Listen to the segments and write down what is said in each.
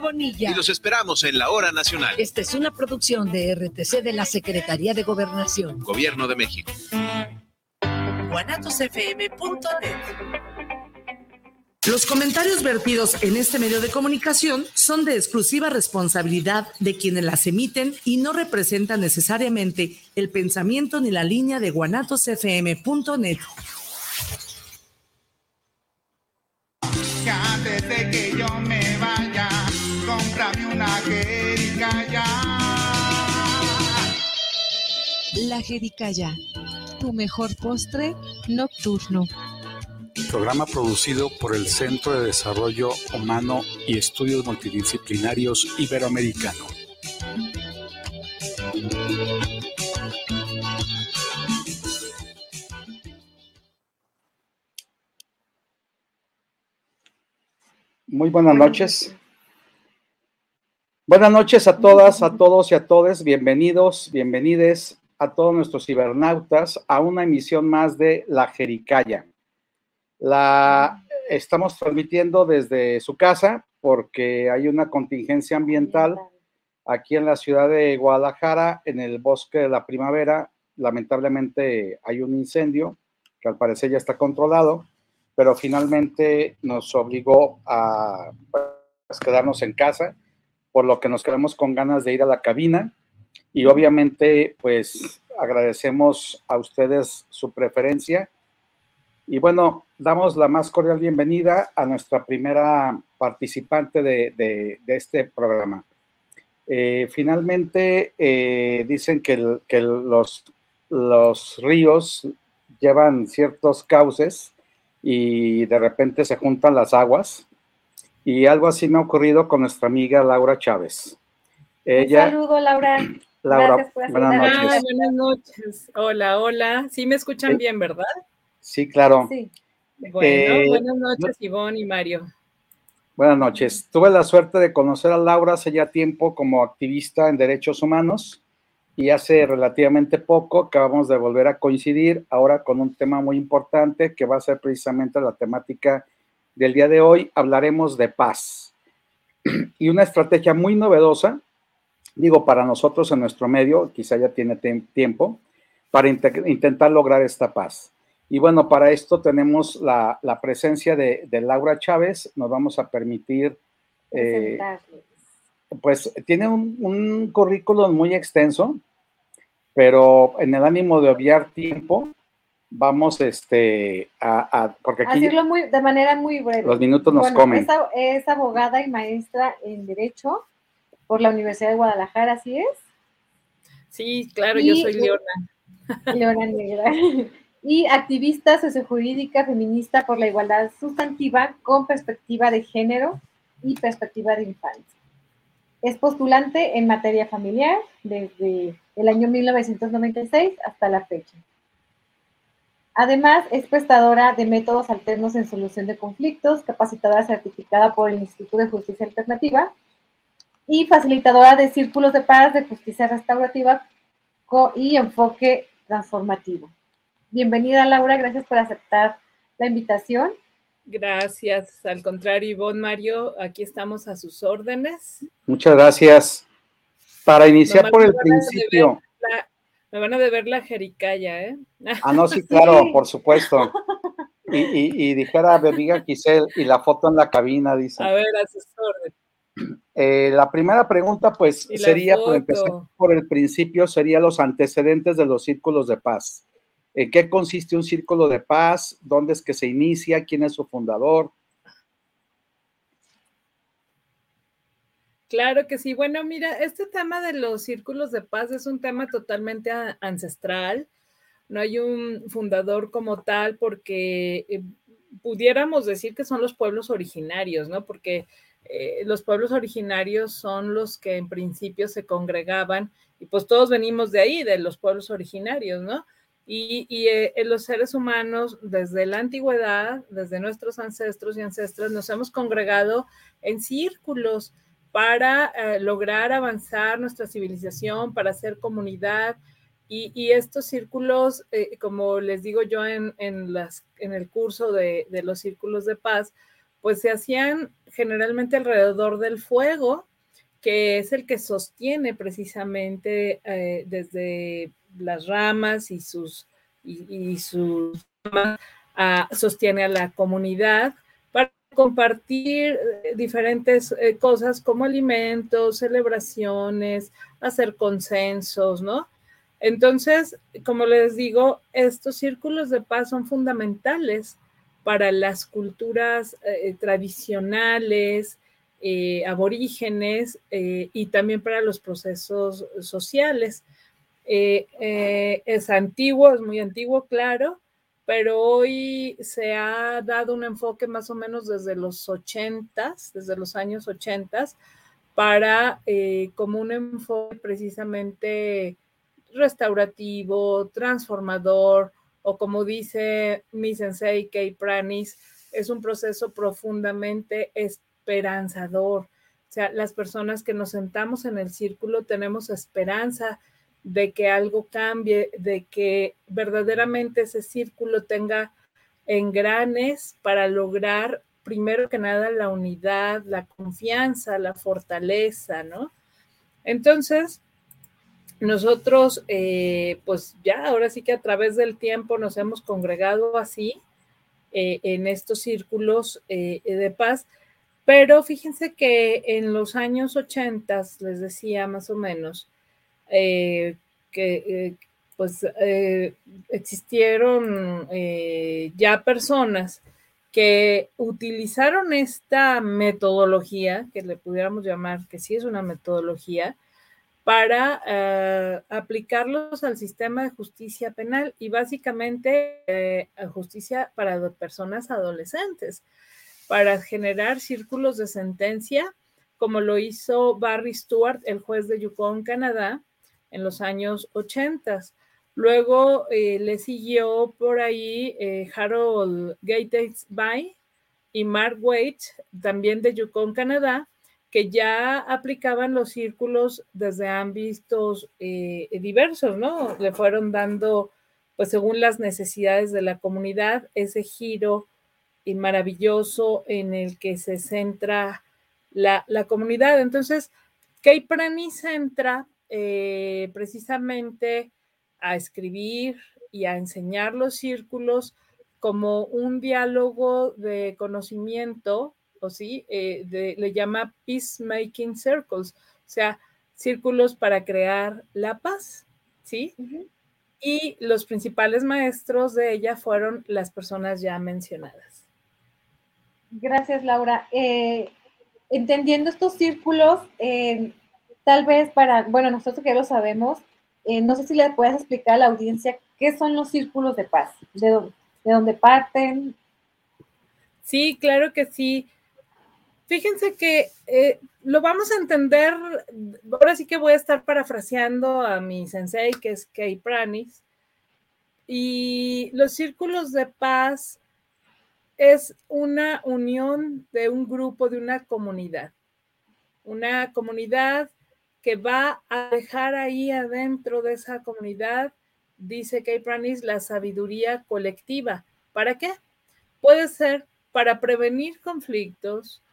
Bonilla. Y los esperamos en la hora nacional. Esta es una producción de RTC de la Secretaría de Gobernación. Gobierno de México. Los comentarios vertidos en este medio de comunicación son de exclusiva responsabilidad de quienes las emiten y no representan necesariamente el pensamiento ni la línea de guanatosfm.net. La jericaya, tu mejor postre nocturno. Programa producido por el Centro de Desarrollo Humano y Estudios Multidisciplinarios Iberoamericano. Muy buenas noches. Buenas noches a todas, a todos y a todes. Bienvenidos, bienvenides a todos nuestros cibernautas a una emisión más de La Jericaya. La estamos transmitiendo desde su casa porque hay una contingencia ambiental aquí en la ciudad de Guadalajara, en el bosque de la primavera. Lamentablemente hay un incendio que al parecer ya está controlado pero finalmente nos obligó a pues, quedarnos en casa, por lo que nos quedamos con ganas de ir a la cabina y obviamente pues agradecemos a ustedes su preferencia y bueno, damos la más cordial bienvenida a nuestra primera participante de, este programa. Eh, finalmente eh, dicen que, que los, los ríos llevan ciertos cauces y de repente se juntan las aguas. Y algo así me ha ocurrido con nuestra amiga Laura Chávez. Ella, Un saludo, Laura. Laura, buenas noches. buenas noches. Hola, hola. Sí me escuchan eh, bien, ¿verdad? Sí, claro. Sí. Bueno, eh, buenas noches, Ivonne y Mario. Buenas noches. Tuve la suerte de conocer a Laura hace ya tiempo como activista en derechos humanos y hace relativamente poco acabamos de volver a coincidir ahora con un tema muy importante que va a ser precisamente la temática del día de hoy. Hablaremos de paz y una estrategia muy novedosa, digo, para nosotros en nuestro medio, quizá ya tiene tiempo, para intentar lograr esta paz. Y bueno, para esto tenemos la, presencia de, Laura Chávez, nos vamos a permitir... Eh, pues tiene un, currículum muy extenso, pero en el ánimo de obviar tiempo, vamos este, a, porque aquí... Muy, de manera muy breve. Los minutos nos comen. Es, abogada y maestra en Derecho por la Universidad de Guadalajara, ¿así es? Sí, claro, yo soy Leona. Leona Negra. y activista sociojurídica feminista por la igualdad sustantiva con perspectiva de género y perspectiva de infancia. Es postulante en materia familiar desde el año 1996 hasta la fecha. Además, es prestadora de métodos alternos en solución de conflictos, capacitadora certificada por el Instituto de Justicia Alternativa y facilitadora de círculos de paz de justicia restaurativa y enfoque transformativo. Bienvenida, Laura, gracias por aceptar la invitación. Gracias, al contrario, Ivonne Mario, aquí estamos a sus órdenes. Muchas gracias. Para iniciar por el principio. me van a deber la jericaya, ¿eh? Ah, no, sí, claro, por supuesto. Y, y, y dijera Bebiga Quisel, y la foto en la cabina, dice. A ver, a sus órdenes. Eh, la primera pregunta, pues, sería, por empezar por el principio, sería los antecedentes de los círculos de paz. ¿En qué consiste un círculo de paz? ¿Dónde es que se inicia? ¿Quién es su fundador? Claro que sí. Bueno, mira, este tema de los círculos de paz es un tema totalmente ancestral. No hay un fundador como tal porque eh, pudiéramos decir que son los pueblos originarios, ¿no? Porque eh, los pueblos originarios son los que en principio se congregaban y pues todos venimos de ahí, de los pueblos originarios, ¿no? Y, eh, los seres humanos, desde la antigüedad, desde nuestros ancestros y ancestras, nos hemos congregado en círculos para eh, lograr avanzar nuestra civilización, para hacer comunidad. Y, estos círculos, como les digo yo en, las, en el curso de, de, los círculos de paz, pues se hacían generalmente alrededor del fuego, que es el que sostiene precisamente eh, desde las ramas y sus, y, sus ah, sostiene a la comunidad para compartir eh, diferentes eh, cosas como alimentos, celebraciones, hacer consensos, ¿no? Entonces, como les digo, estos círculos de paz son fundamentales para las culturas eh, tradicionales, aborígenes y también para los procesos sociales. es antiguo, es muy antiguo, claro, pero hoy se ha dado un enfoque más o menos desde los 80, desde los años 80, para eh, como un enfoque precisamente restaurativo, transformador, o como dice mi sensei Kay Pranis, es un proceso profundamente esperanzador. O sea, las personas que nos sentamos en el círculo tenemos esperanza de que algo cambie, de que verdaderamente ese círculo tenga engranes para lograr, primero que nada, la unidad, la confianza, la fortaleza, ¿no? Entonces, nosotros, eh, pues ya ahora sí que a través del tiempo nos hemos congregado así eh, en estos círculos eh, de paz, pero fíjense que en los años 80, les decía más o menos, que pues existieron ya personas que utilizaron esta metodología, que le pudiéramos llamar que sí es una metodología, para aplicarlos al sistema de justicia penal y básicamente justicia para personas adolescentes, para generar círculos de sentencia, como lo hizo Barry Stewart, el juez de Yukon, Canadá, en los años 80. Luego eh, le siguió por ahí eh, Harold Gatesby y Mark Waite, también de Yukon, Canadá, que ya aplicaban los círculos desde ámbitos eh, diversos, ¿no? Le fueron dando, pues según las necesidades de la comunidad, ese giro y maravilloso en el que se centra la, comunidad. Entonces, Kay Prani centra eh, precisamente a escribir y a enseñar los círculos como un diálogo de conocimiento, o sí, eh, le llama peacemaking circles, o sea, círculos para crear la paz, ¿sí? Y los principales maestros de ella fueron las personas ya mencionadas. Gracias, Laura. Eh, entendiendo estos círculos, tal vez para, bueno, nosotros que ya lo sabemos, eh, no sé si le puedes explicar a la audiencia qué son los círculos de paz, de, de dónde parten. Sí, claro que sí. Fíjense que eh, lo vamos a entender, ahora sí que voy a estar parafraseando a mi sensei, que es Kei Pranis, y los círculos de paz es una unión de un grupo, de una comunidad, una comunidad que va a dejar ahí adentro de esa comunidad, dice Kay Pranis, la sabiduría colectiva. ¿Para qué? Puede ser para prevenir conflictos,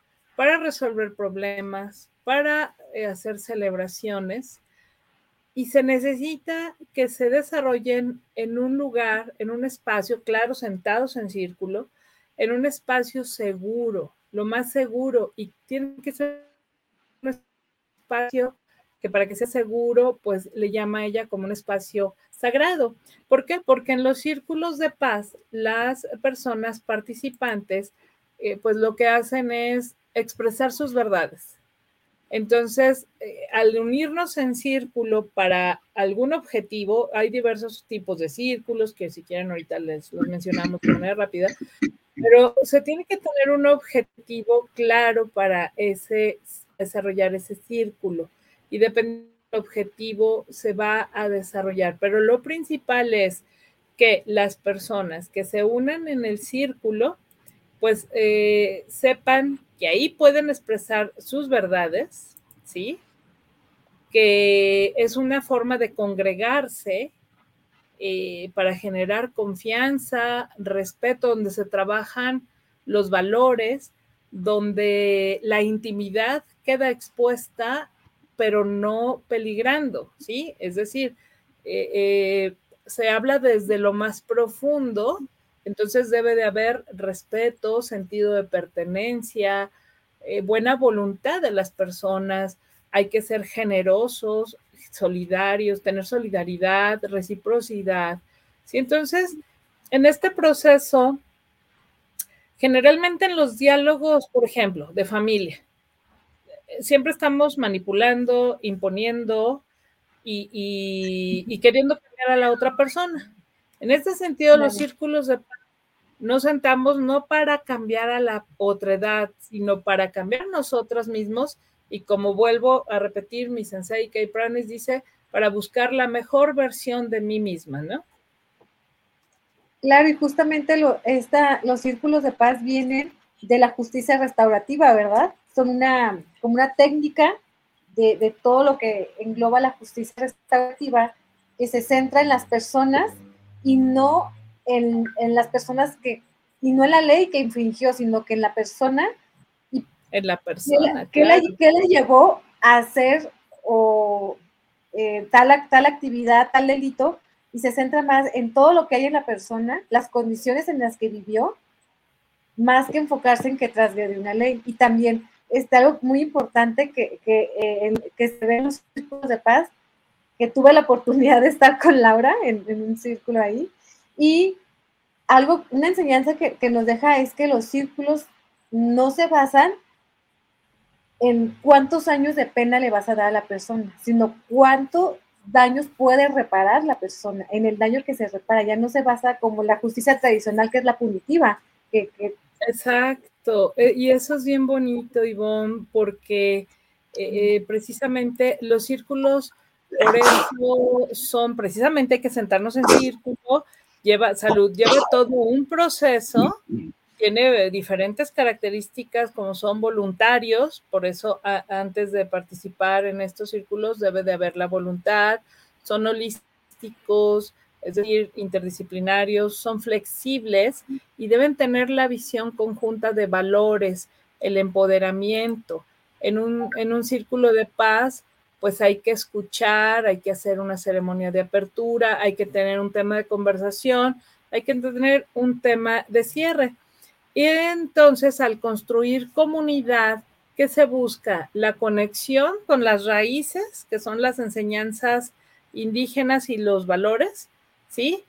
para resolver problemas, para eh, hacer celebraciones. Y se necesita que se desarrollen en un lugar, en un espacio, claro, sentados en círculo, en un espacio seguro, lo más seguro, y tiene que ser un espacio que para que sea seguro, pues le llama a ella como un espacio sagrado. ¿Por qué? Porque en los círculos de paz, las personas participantes, eh, pues lo que hacen es expresar sus verdades. Entonces, eh, al unirnos en círculo para algún objetivo, hay diversos tipos de círculos que si quieren ahorita les los mencionamos de manera rápida, pero se tiene que tener un objetivo claro para ese desarrollar ese círculo y dependiendo del objetivo se va a desarrollar. Pero lo principal es que las personas que se unan en el círculo, pues eh, sepan que ahí pueden expresar sus verdades, ¿sí? Que es una forma de congregarse eh, para generar confianza, respeto, donde se trabajan los valores, donde la intimidad queda expuesta, pero no peligrando, ¿sí? Es decir, eh, se habla desde lo más profundo, entonces debe de haber respeto, sentido de pertenencia, eh, buena voluntad de las personas, hay que ser generosos, solidarios, tener solidaridad, reciprocidad. Entonces, en este proceso, generalmente en los diálogos, por ejemplo, de familia, siempre estamos manipulando, imponiendo y, queriendo cambiar a la otra persona. En este sentido, los círculos de nos sentamos no para cambiar a la otra edad, sino para cambiar nosotros mismos. Y como vuelvo a repetir, mi sensei Kay Pranes dice, para buscar la mejor versión de mí misma, ¿no? Claro, y justamente lo, esta, los círculos de paz vienen de la justicia restaurativa, ¿verdad? Son una, como una técnica de, de todo lo que engloba la justicia restaurativa que se centra en las personas y no en, las personas que, y no en la ley que infringió, sino que en la persona. Y en la persona. ¿Qué, le, llevó a hacer o eh, tal, tal actividad, tal delito? Y se centra más en todo lo que hay en la persona, las condiciones en las que vivió, más que enfocarse en que transgrede una ley. Y también está algo muy importante que, que, eh, que se ve en los círculos de paz, que tuve la oportunidad de estar con Laura en, un círculo ahí, y algo, una enseñanza que, nos deja es que los círculos no se basan en cuántos años de pena le vas a dar a la persona, sino cuántos daños puede reparar la persona, en el daño que se repara. Ya no se basa como la justicia tradicional, que es la punitiva. Que, Exacto, eh, y eso es bien bonito, Ivonne, porque eh, eh, precisamente los círculos, por eso son precisamente que sentarnos en círculo lleva salud, lleva todo un proceso, tiene diferentes características como son voluntarios, por eso antes de participar en estos círculos debe de haber la voluntad, son holísticos, es decir, interdisciplinarios, son flexibles y deben tener la visión conjunta de valores, el empoderamiento. En un, en un círculo de paz pues hay que escuchar, hay que hacer una ceremonia de apertura, hay que tener un tema de conversación, hay que tener un tema de cierre. Y entonces al construir comunidad, ¿qué se busca? La conexión con las raíces, que son las enseñanzas indígenas y los valores, ¿sí?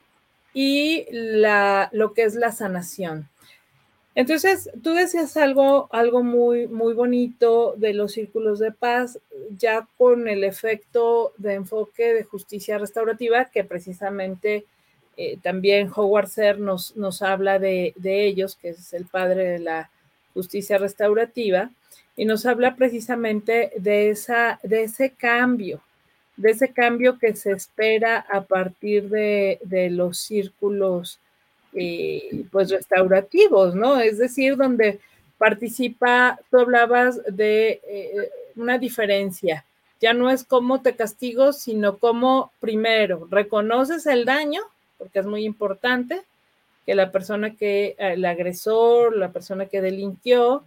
Y la, lo que es la sanación. Entonces, tú decías algo, algo muy, muy bonito de los círculos de paz, ya con el efecto de enfoque de justicia restaurativa, que precisamente eh, también Howard Ser nos, nos habla de, de, ellos, que es el padre de la justicia restaurativa, y nos habla precisamente de, esa, de ese cambio, de ese cambio que se espera a partir de, de los círculos eh, pues restaurativos, ¿no? Es decir, donde participa, tú hablabas de eh, una diferencia, ya no es cómo te castigo, sino cómo primero reconoces el daño, porque es muy importante que la persona que, el agresor, la persona que delinquió,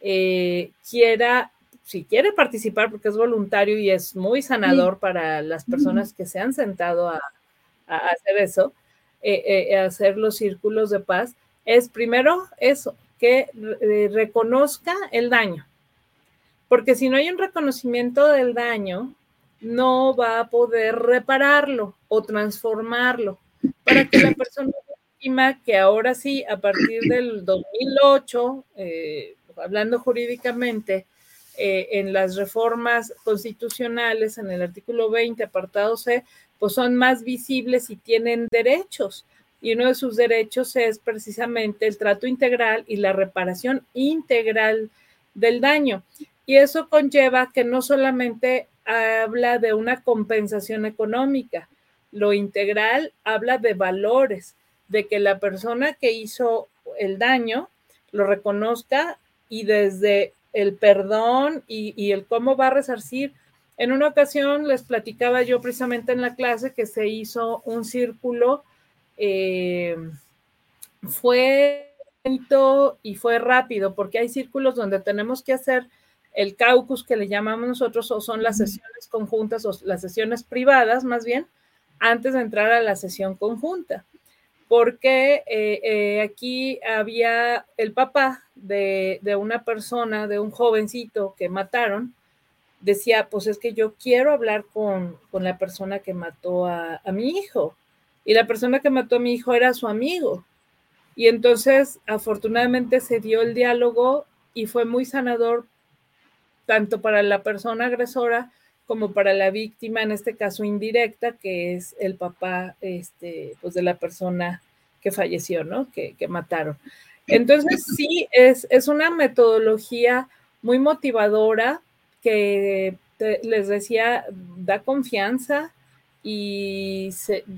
eh, quiera, si quiere participar, porque es voluntario y es muy sanador para las personas que se han sentado a hacer eso, eh, eh, hacer los círculos de paz es primero eso, que eh, reconozca el daño. Porque si no hay un reconocimiento del daño, no va a poder repararlo o transformarlo para que la persona víctima, que ahora sí, a partir del 2008, hablando jurídicamente, en las reformas constitucionales, en el artículo 20, apartado C, pues son más visibles y tienen derechos. Y uno de sus derechos es precisamente el trato integral y la reparación integral del daño. Y eso conlleva que no solamente habla de una compensación económica, lo integral habla de valores, de que la persona que hizo el daño lo reconozca y desde el perdón y, y el cómo va a resarcir en una ocasión les platicaba yo precisamente en la clase que se hizo un círculo, eh, fue bonito y fue rápido, porque hay círculos donde tenemos que hacer el caucus que le llamamos nosotros, o son las sesiones conjuntas o las sesiones privadas, más bien, antes de entrar a la sesión conjunta. Porque eh, eh, aquí había el papá de, una persona, de un jovencito que mataron, decía, pues es que yo quiero hablar con, la persona que mató a, mi hijo. Y la persona que mató a mi hijo era su amigo. Y entonces, afortunadamente, se dio el diálogo y fue muy sanador tanto para la persona agresora como para la víctima, en este caso indirecta, que es el papá este, pues de la persona que falleció, ¿no? Que, mataron. Entonces, sí, es, es, una metodología muy motivadora que les decía, da confianza y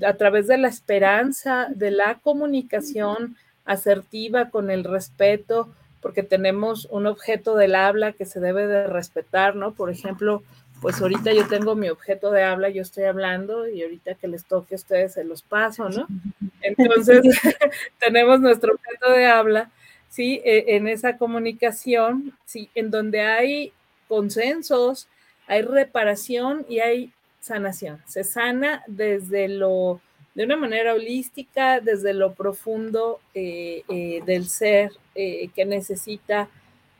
a través de la esperanza, de la comunicación asertiva con el respeto, porque tenemos un objeto del habla que se debe de respetar, ¿no? Por ejemplo, pues ahorita yo tengo mi objeto de habla, yo estoy hablando y ahorita que les toque a ustedes se los paso, ¿no? Entonces, tenemos nuestro objeto de habla, ¿sí? E, en esa comunicación, ¿sí? En donde hay consensos, hay reparación y hay sanación. Se sana desde lo, de una manera holística, desde lo profundo eh, eh, del ser eh, que necesita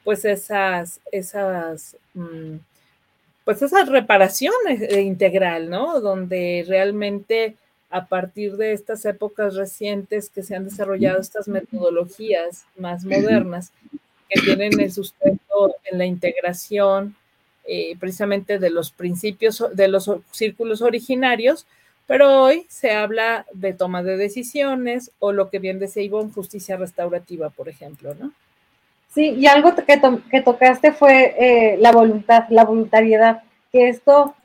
pues esas, esas, mm, pues esas reparaciones integral, ¿no? Donde realmente a partir de estas épocas recientes que se han desarrollado estas metodologías más modernas que tienen el sustento en la integración precisamente de los principios de los círculos originarios, pero hoy se habla de toma de decisiones o lo que bien decía Ivonne, justicia restaurativa, por ejemplo, ¿no? Sí, y algo que, que tocaste fue eh, la voluntad, la voluntariedad, que esto,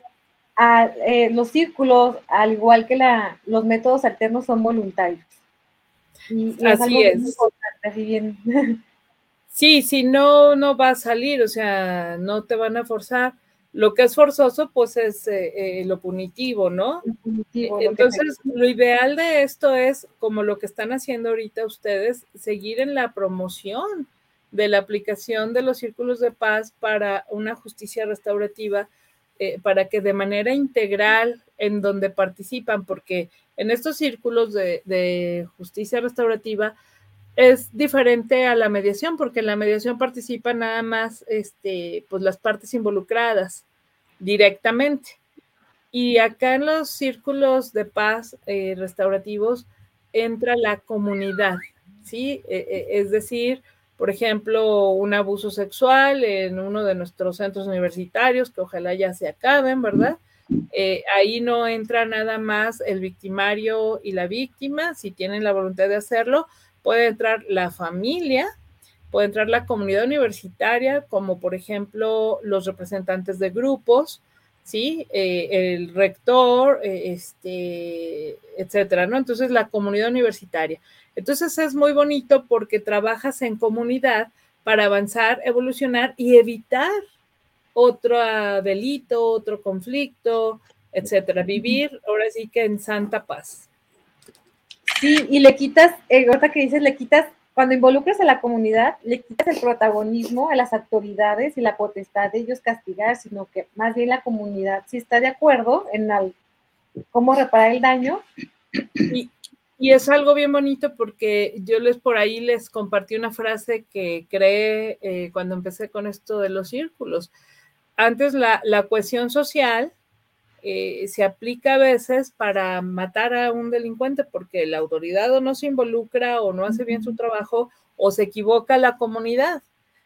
eh, los círculos, al igual que la, los métodos alternos, son voluntarios. Y, así es. así bien. Sí, si no, no va a salir, o sea, no te van a forzar. Lo que es forzoso, pues es eh, eh, lo punitivo, ¿no? Entonces, lo ideal de esto es, como lo que están haciendo ahorita ustedes, seguir en la promoción de la aplicación de los círculos de paz para una justicia restaurativa, eh, para que de manera integral en donde participan, porque en estos círculos de, de justicia restaurativa, es diferente a la mediación, porque en la mediación participan nada más este, pues las partes involucradas directamente. Y acá en los círculos de paz eh, restaurativos entra la comunidad, ¿sí? E, e, es decir, por ejemplo, un abuso sexual en uno de nuestros centros universitarios, que ojalá ya se acaben, ¿verdad? Eh, ahí no entra nada más el victimario y la víctima, si tienen la voluntad de hacerlo, puede entrar la familia, puede entrar la comunidad universitaria, como por ejemplo los representantes de grupos, ¿sí? Eh, el rector, eh, este, etcétera, ¿no? Entonces, la comunidad universitaria. Entonces, es muy bonito porque trabajas en comunidad para avanzar, evolucionar y evitar otro delito, otro conflicto, etcétera. Vivir ahora sí que en santa paz. Y le quitas, eh, ahorita que dices, le quitas, cuando involucras a la comunidad, le quitas el protagonismo a las autoridades y la potestad de ellos castigar, sino que más bien la comunidad sí está de acuerdo en cómo reparar el daño. Y, es algo bien bonito porque yo les por ahí les compartí una frase que creé eh, cuando empecé con esto de los círculos. Antes la, la cohesión social eh, se aplica a veces para matar a un delincuente porque la autoridad o no se involucra o no hace bien su trabajo o se equivoca la comunidad.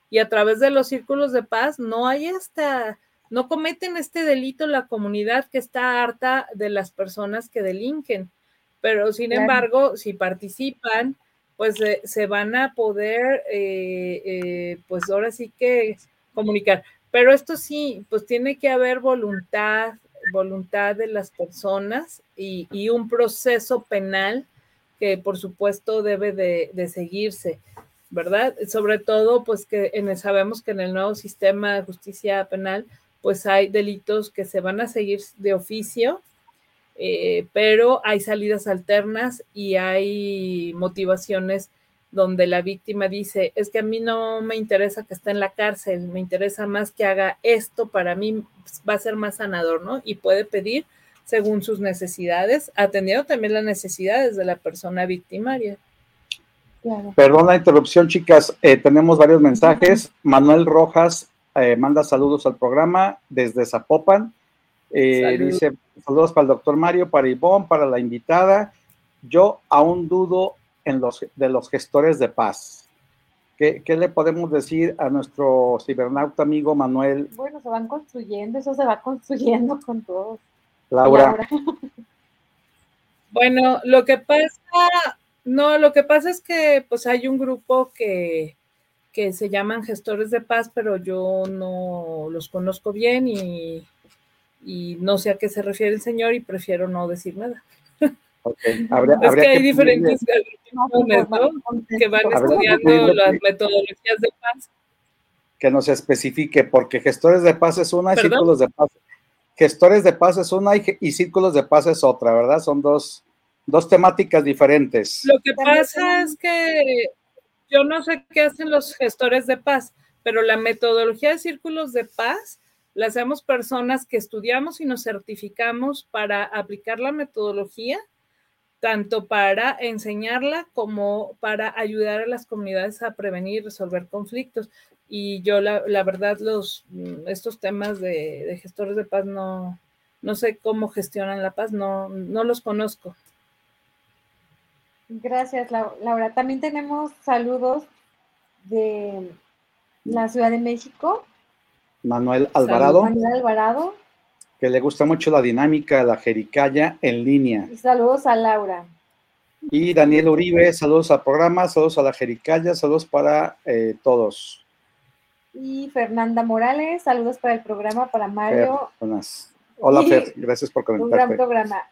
Y a través de los círculos de paz no hay esta, no cometen este delito la comunidad que está harta de las personas que delinquen. Pero sin embargo, si participan, pues se van a poder, eh, eh, pues ahora sí que comunicar. Pero esto sí, pues tiene que haber voluntad, voluntad de las personas y, un proceso penal que por supuesto debe de, seguirse, ¿verdad? Sobre todo, pues que en sabemos que en el nuevo sistema de justicia penal, pues hay delitos que se van a seguir de oficio, eh, pero hay salidas alternas y hay motivaciones donde la víctima dice, es que a mí no me interesa que esté en la cárcel, me interesa más que haga esto, para mí va a ser más sanador, ¿no? Y puede pedir según sus necesidades, atendiendo también las necesidades de la persona victimaria. Perdón la interrupción, chicas. Eh, tenemos varios mensajes. Manuel Rojas eh, manda saludos al programa desde Zapopan. Eh, dice saludos para el doctor Mario, para Ivonne, para la invitada. Yo aún dudo en los, de los gestores de paz. ¿Qué, ¿Qué, le podemos decir a nuestro cibernauta amigo Manuel? Bueno, se van construyendo, eso se va construyendo con todos. Laura. Laura. Bueno, lo que pasa no, lo que pasa es que pues hay un grupo que, que se llaman gestores de paz, pero yo no los conozco bien y, y no sé a qué se refiere el señor y prefiero no decir nada. Okay. es que hay diferentes grupos ¿no? que van estudiando las metodologías de paz. Que nos especifique, porque gestores de paz es una y círculos de paz. Gestores de paz es una y, y círculos de paz es otra, ¿verdad? Son dos, dos temáticas diferentes. Lo que pasa es que yo no sé qué hacen los gestores de paz, pero la metodología de círculos de paz la hacemos personas que estudiamos y nos certificamos para aplicar la metodología, tanto para enseñarla como para ayudar a las comunidades a prevenir y resolver conflictos. Y yo, la, la verdad, los, estos temas de, de, gestores de paz no, no sé cómo gestionan la paz, no, no los conozco. Gracias, Laura. También tenemos saludos de la Ciudad de México. Manuel Alvarado. Manuel Alvarado. Que le gusta mucho la dinámica de la Jericaya en línea. Y saludos a Laura. Y Daniel Uribe, saludos al programa, saludos a la Jericaya, saludos para eh, todos. Y Fernanda Morales, saludos para el programa, para Mario. Fer, Hola, Fer, gracias por conectarte. Un gran programa.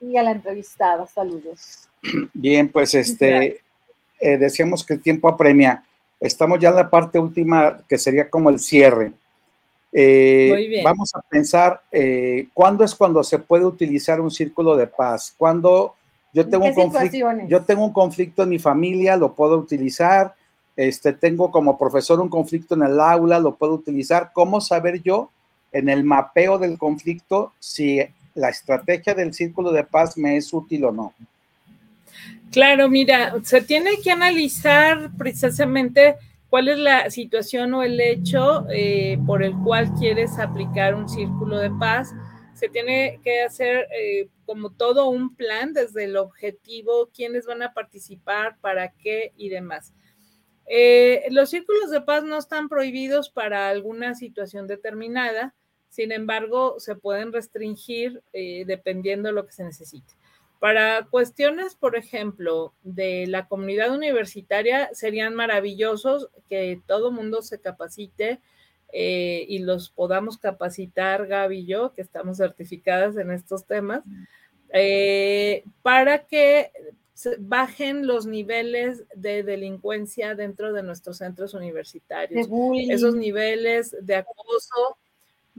Y a la entrevistada, saludos. Bien, pues este, eh, decíamos que el tiempo apremia. Estamos ya en la parte última, que sería como el cierre. Eh, vamos a pensar, eh, ¿cuándo es cuando se puede utilizar un círculo de paz? Cuando yo tengo, un conflicto, yo tengo un conflicto en mi familia, lo puedo utilizar. Este, tengo como profesor un conflicto en el aula, lo puedo utilizar. ¿Cómo saber yo en el mapeo del conflicto si la estrategia del círculo de paz me es útil o no? Claro, mira, se tiene que analizar precisamente cuál es la situación o el hecho eh, por el cual quieres aplicar un círculo de paz. Se tiene que hacer eh, como todo un plan desde el objetivo, quiénes van a participar, para qué y demás. Eh, los círculos de paz no están prohibidos para alguna situación determinada, sin embargo, se pueden restringir dependiendo de lo que se necesite. Para cuestiones, por ejemplo, de la comunidad universitaria, serían maravillosos que todo mundo se capacite eh, y los podamos capacitar, Gaby y yo, que estamos certificadas en estos temas, eh, para que bajen los niveles de delincuencia dentro de nuestros centros universitarios. Esos niveles de acoso,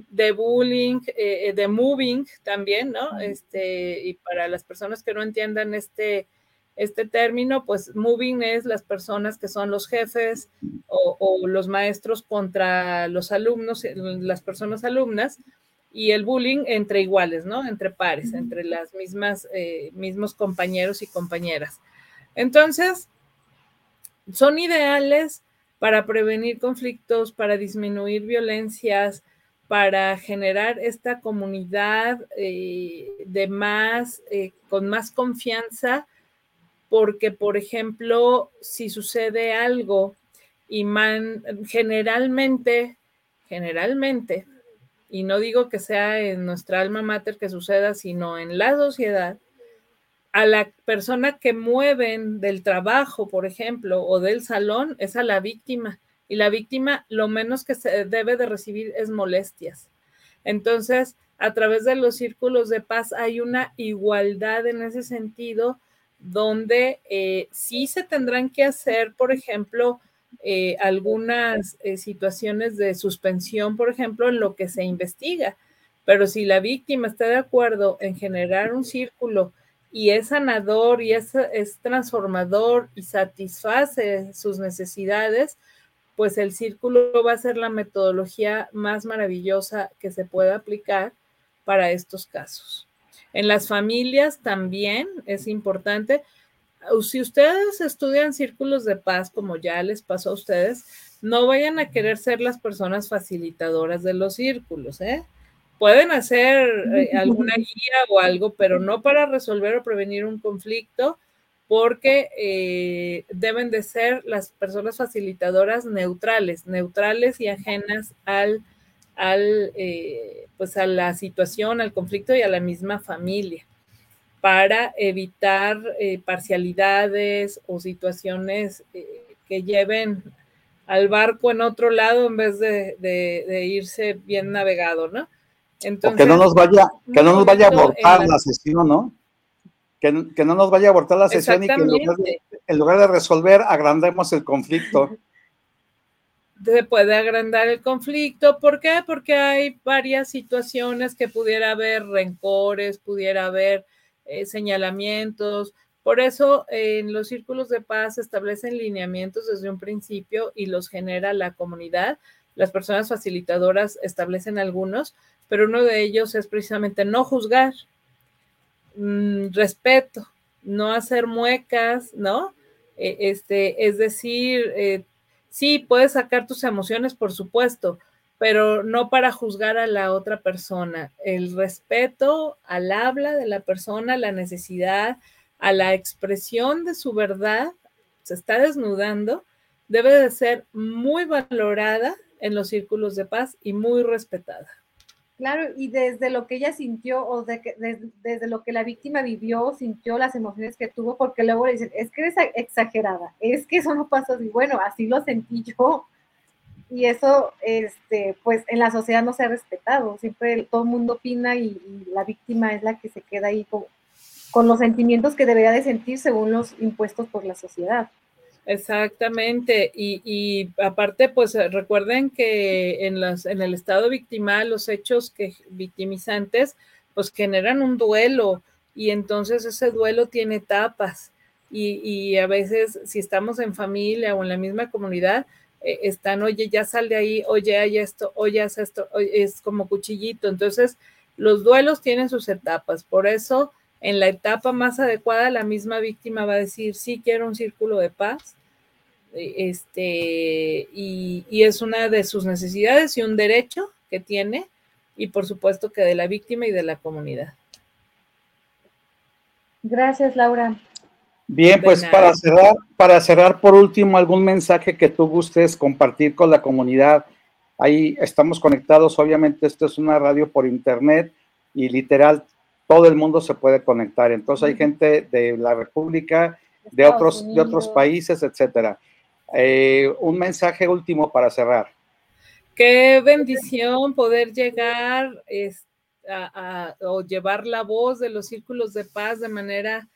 de bullying, eh, de moving también, ¿no? Este, y para las personas que no entiendan este, este término, pues moving es las personas que son los jefes o, o, los maestros contra los alumnos, las personas alumnas, y el bullying entre iguales, ¿no? Entre pares, entre las mismas, eh, mismos compañeros y compañeras. Entonces, son ideales para prevenir conflictos, para disminuir violencias, para generar esta comunidad eh, de más, eh, con más confianza, porque, por ejemplo, si sucede algo y man, generalmente, generalmente, y no digo que sea en nuestra alma mater que suceda, sino en la sociedad, a la persona que mueven del trabajo, por ejemplo, o del salón, es a la víctima y la víctima lo menos que se debe de recibir es molestias. Entonces, a través de los círculos de paz hay una igualdad en ese sentido donde eh, sí se tendrán que hacer, por ejemplo, eh, algunas eh, situaciones de suspensión, por ejemplo, en lo que se investiga. Pero si la víctima está de acuerdo en generar un círculo y es sanador y es, es transformador y satisface sus necesidades, pues el círculo va a ser la metodología más maravillosa que se pueda aplicar para estos casos. En las familias también es importante. Si ustedes estudian círculos de paz, como ya les pasó a ustedes, no vayan a querer ser las personas facilitadoras de los círculos, ¿eh? Pueden hacer eh, alguna guía o algo, pero no para resolver o prevenir un conflicto, porque eh, deben de ser las personas facilitadoras neutrales, neutrales y ajenas al, al eh, pues a la situación, al conflicto y a la misma familia, para evitar parcialidades o situaciones que lleven al barco en otro lado en vez de, irse bien navegado, ¿no? Entonces, que no nos vaya, que no nos vaya a abortar la... sesión, ¿no? Que, no nos vaya a abortar la sesión y que en lugar, de, resolver, agrandemos el conflicto. Se puede agrandar el conflicto. ¿Por qué? Porque hay varias situaciones que pudiera haber rencores, pudiera haber eh, señalamientos, por eso en los círculos de paz se establecen lineamientos desde un principio y los genera la comunidad. Las personas facilitadoras establecen algunos, pero uno de ellos es precisamente no juzgar, mm, respeto, no hacer muecas, ¿no? E, este, es decir, eh, sí, puedes sacar tus emociones, por supuesto, pero no para juzgar a la otra persona. El respeto al habla de la persona, la necesidad, a la expresión de su verdad, se está desnudando, debe de ser muy valorada en los círculos de paz y muy respetada. Claro, y desde lo que ella sintió o de desde, lo que la víctima vivió, sintió las emociones que tuvo, porque luego le dicen, es que eres exagerada, es que eso no pasó así, bueno, así lo sentí yo. Y eso, este, pues en la sociedad no se ha respetado, siempre todo el mundo opina y, la víctima es la que se queda ahí como, con los sentimientos que debería de sentir según los impuestos por la sociedad. Exactamente, y, aparte, pues recuerden que en, las, en el estado victimal los hechos que victimizantes, pues generan un duelo y entonces ese duelo tiene etapas y, a veces si estamos en familia o en la misma comunidad, eh, están, oye, ya sal de ahí, oye, hay esto, oye, haz esto, es como cuchillito. Entonces, los duelos tienen sus etapas, por eso en la etapa más adecuada, la misma víctima va a decir, sí quiero un círculo de paz, este, y, es una de sus necesidades y un derecho que tiene, y por supuesto que de la víctima y de la comunidad. Gracias, Laura. Bien, pues para cerrar, para cerrar por último, algún mensaje que tú gustes compartir con la comunidad. Ahí estamos conectados, obviamente esto es una radio por internet y literal todo el mundo se puede conectar. Entonces hay gente de la República, de otros, de otros países, etcétera. Eh, un mensaje último para cerrar. Qué bendición poder llegar a, o llevar la voz de los círculos de paz de manera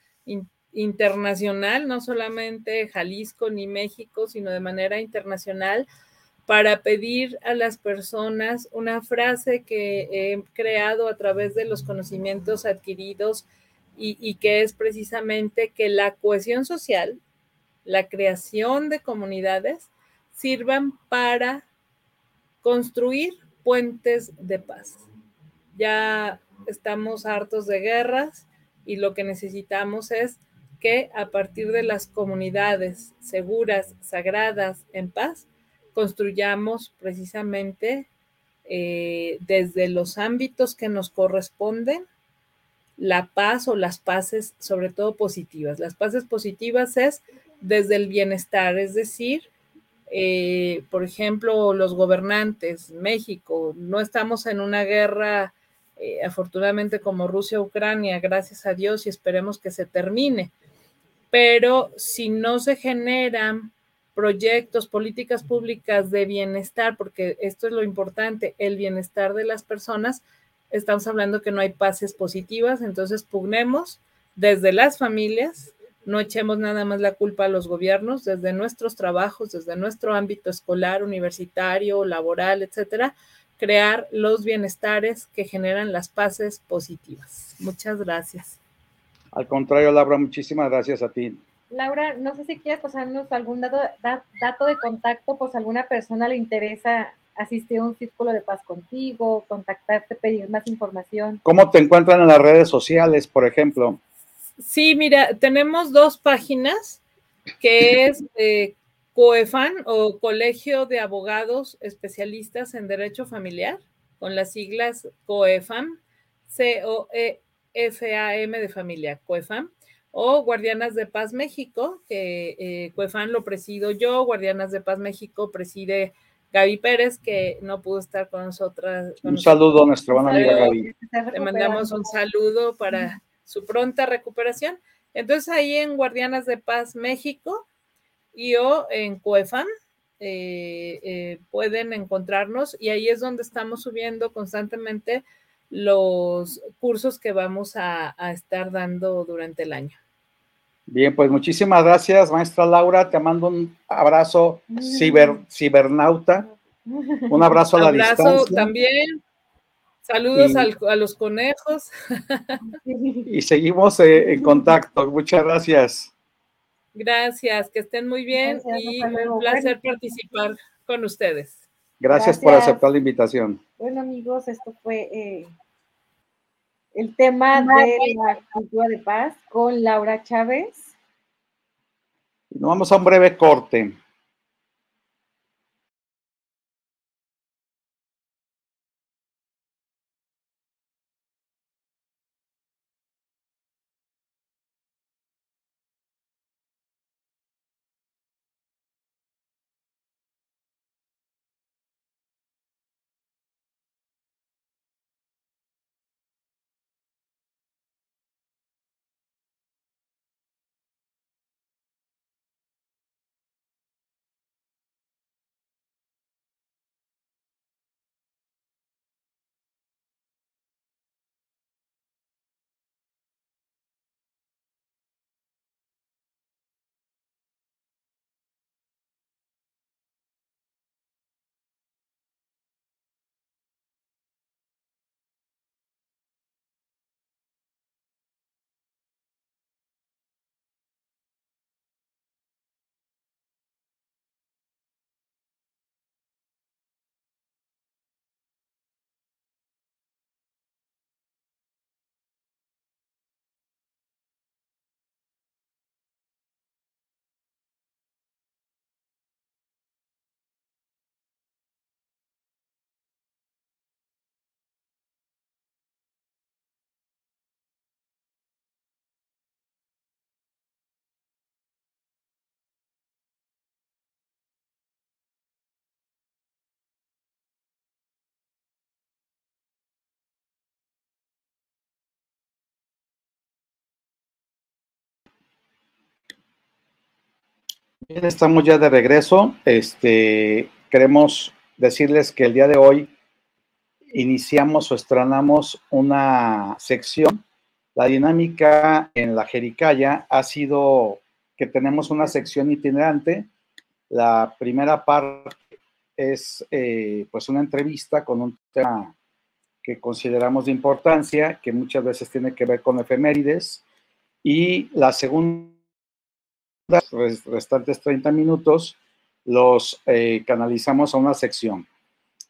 internacional, no solamente Jalisco ni México, sino de manera internacional para pedir a las personas una frase que he creado a través de los conocimientos adquiridos y, que es precisamente que la cohesión social, la creación de comunidades, sirvan para construir puentes de paz. Ya estamos hartos de guerras y lo que necesitamos es que a partir de las comunidades seguras, sagradas, en paz, construyamos precisamente eh, desde los ámbitos que nos corresponden la paz o las paces, sobre todo positivas. Las paces positivas es desde el bienestar, es decir, eh, por ejemplo, los gobernantes, México, no estamos en una guerra, eh, afortunadamente como Rusia-Ucrania, gracias a Dios y esperemos que se termine, pero si no se generan proyectos, políticas públicas de bienestar, porque esto es lo importante, el bienestar de las personas, estamos hablando que no hay paces positivas, entonces pugnemos desde las familias, no echemos nada más la culpa a los gobiernos, desde nuestros trabajos, desde nuestro ámbito escolar, universitario, laboral, etcétera, crear los bienestares que generan las paces positivas. Muchas gracias. Al contrario, Laura, muchísimas gracias a ti. Laura, no sé si quieres pasarnos algún dato, da- dato de contacto, si alguna persona le interesa asistir a un círculo de paz contigo, contactarte, pedir más información. ¿Cómo te encuentran en las redes sociales, por ejemplo? Sí, mira, tenemos dos páginas, que es eh, COEFAN o Colegio de Abogados Especialistas en Derecho Familiar, con las siglas COEFAM, C-O-E-F-A-M de familia, COEFAM, o Guardianas de Paz México, que eh, COEFAN lo presido yo, Guardianas de Paz México preside Gaby Pérez, que no pudo estar con nosotras. con Un nosotros. saludo a nuestra buena amiga. Gaby. Le mandamos un saludo para su pronta recuperación. Entonces ahí en Guardianas de Paz México y o en COEFAM eh, eh, pueden encontrarnos y ahí es donde estamos subiendo constantemente los cursos que vamos a, a estar dando durante el año. Bien, pues muchísimas gracias, maestra Laura. Te mando un abrazo ciber, cibernauta. Un abrazo a la Abrazo distancia. también. Saludos Y- al- a los conejos. Y seguimos eh, en contacto. Muchas gracias. Gracias, que estén muy bien Gracias, y un placer participar con ustedes. Gracias, por aceptar la invitación. Bueno, amigos, esto fue eh, el tema de la cultura de paz con Laura Chávez. Nos vamos a un breve corte. Bien, estamos ya de regreso. Este, queremos decirles que el día de hoy iniciamos o estrenamos una sección. La dinámica en la Jericaya ha sido que tenemos una sección itinerante. La primera parte es eh, pues una entrevista con un tema que consideramos de importancia, que muchas veces tiene que ver con efemérides. Y la segunda restantes 30 minutos los eh, canalizamos a una sección.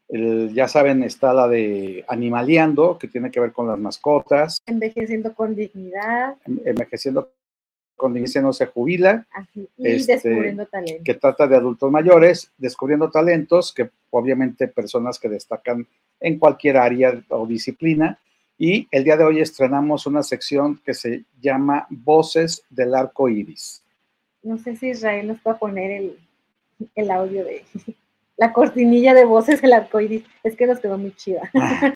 El- ya saben, está la de Animaleando, que tiene que ver con las mascotas, Envejeciendo con dignidad envejeciendo con dignidad no se jubila, así, y Este, descubriendo talento. que trata de adultos mayores, descubriendo talentos, que obviamente personas que destacan en cualquier área o disciplina. Y el día de hoy estrenamos una sección que se llama Voces del Arco Iris. No sé si Israel nos puede poner el, el audio de la cortinilla de voces del arcoíris. Es que nos quedó muy chida.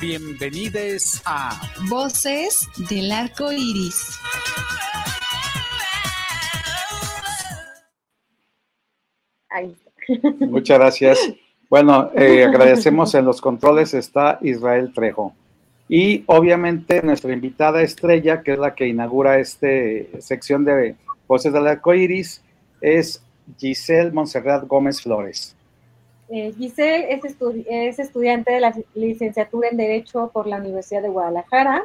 Bienvenidos a Voces del arco iris. Ahí está. Muchas gracias. Bueno, eh, agradecemos en los controles está Israel Trejo. Y obviamente nuestra invitada estrella, que es la que inaugura esta sección de Voces del Arco Iris, es Giselle Monserrat Gómez Flores. Eh, Giselle es, es, estudiante de la licenciatura en Derecho por la Universidad de Guadalajara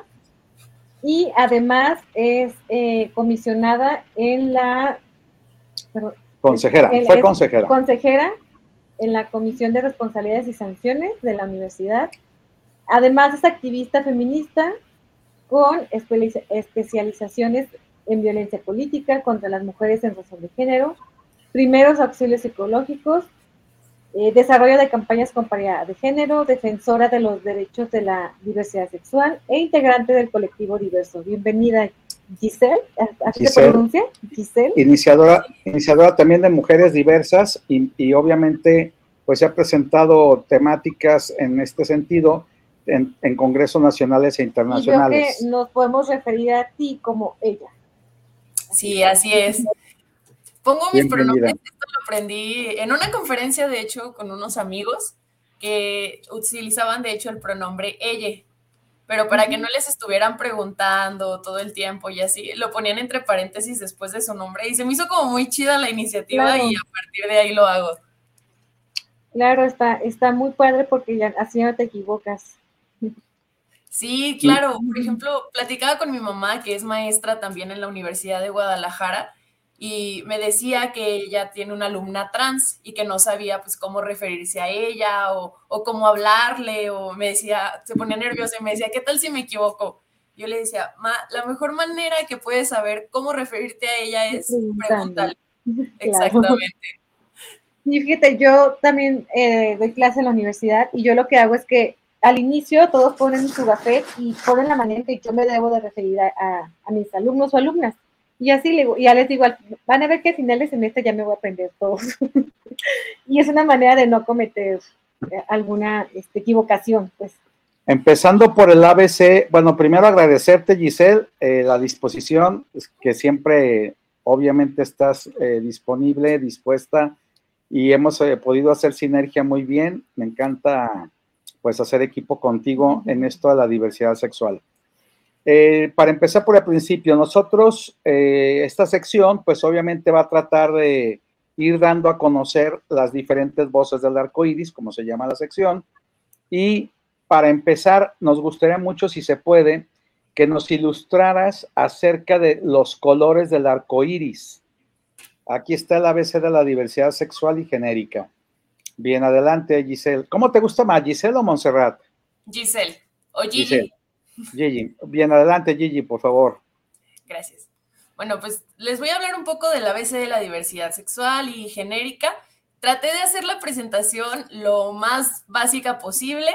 y además es eh, comisionada en la... Perdón, consejera, en, fue consejera. Consejera en la Comisión de Responsabilidades y Sanciones de la universidad. Además es activista feminista con especializaciones en violencia política contra las mujeres en razón de género, primeros auxilios psicológicos, eh, desarrollo de campañas con paridad de género, defensora de los derechos de la diversidad sexual e integrante del colectivo diverso. Bienvenida, Giselle. ¿Así Giselle, se pronuncia? Giselle. Iniciadora, iniciadora también de mujeres diversas y, y obviamente pues se ha presentado temáticas en este sentido en, en, congresos nacionales e internacionales. Y que nos podemos referir a ti como ella. Sí, así es. Pongo mis pronombres, esto lo aprendí en una conferencia, de hecho, con unos amigos que utilizaban, de hecho, el pronombre ella, pero para que no les estuvieran preguntando todo el tiempo y así, lo ponían entre paréntesis después de su nombre y se me hizo como muy chida la iniciativa claro. y a partir de ahí lo hago. Claro, está, está muy padre porque ya así no te equivocas. Sí, claro. Por ejemplo, platicaba con mi mamá, que es maestra también en la Universidad de Guadalajara, y me decía que ella tiene una alumna trans y que no sabía pues cómo referirse a ella o, o cómo hablarle, o me decía, se ponía nerviosa y me decía, ¿qué tal si me equivoco? Yo le decía, Ma, la mejor manera que puedes saber cómo referirte a ella es preguntarle. Claro. Exactamente. Y fíjate, yo también eh, doy clase en la universidad y yo lo que hago es que al inicio todos ponen su gafet y ponen la manera en que yo me debo de referir a, mis alumnos o alumnas. Y así le, ya les digo, van a ver que a finales de semestre ya me voy a aprender todos. y es una manera de no cometer eh, alguna este, equivocación, pues. Empezando por el ABC, bueno, primero agradecerte, Giselle, eh, la disposición, que siempre, obviamente, estás eh, disponible, dispuesta, y hemos podido hacer sinergia muy bien. Me encanta, pues, hacer equipo contigo en esto de la diversidad sexual. Eh, para empezar por el principio, nosotros, eh, esta sección, pues obviamente va a tratar de ir dando a conocer las diferentes voces del arco iris, como se llama la sección. Y para empezar, nos gustaría mucho, si se puede, que nos ilustraras acerca de los colores del arco iris. Aquí está el ABC de la diversidad sexual y genérica. Bien, adelante, Giselle. ¿Cómo te gusta más, Giselle o Montserrat? Giselle. O Gigi. Giselle. Gigi, bien adelante Gigi, por favor. Gracias. Bueno, pues les voy a hablar un poco del ABC de la diversidad sexual y genérica. Traté de hacer la presentación lo más básica posible.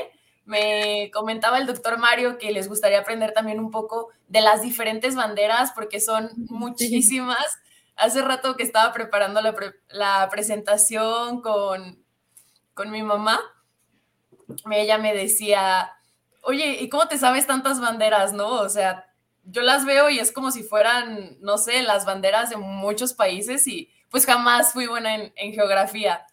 Me comentaba el doctor Mario que les gustaría aprender también un poco de las diferentes banderas porque son muchísimas. Hace rato que estaba preparando la, pre la presentación con, con mi mamá, ella me decía, oye, ¿y cómo te sabes tantas banderas, no? O sea, yo las veo y es como si fueran, no sé, las banderas de muchos países y pues jamás fui buena en, en geografía.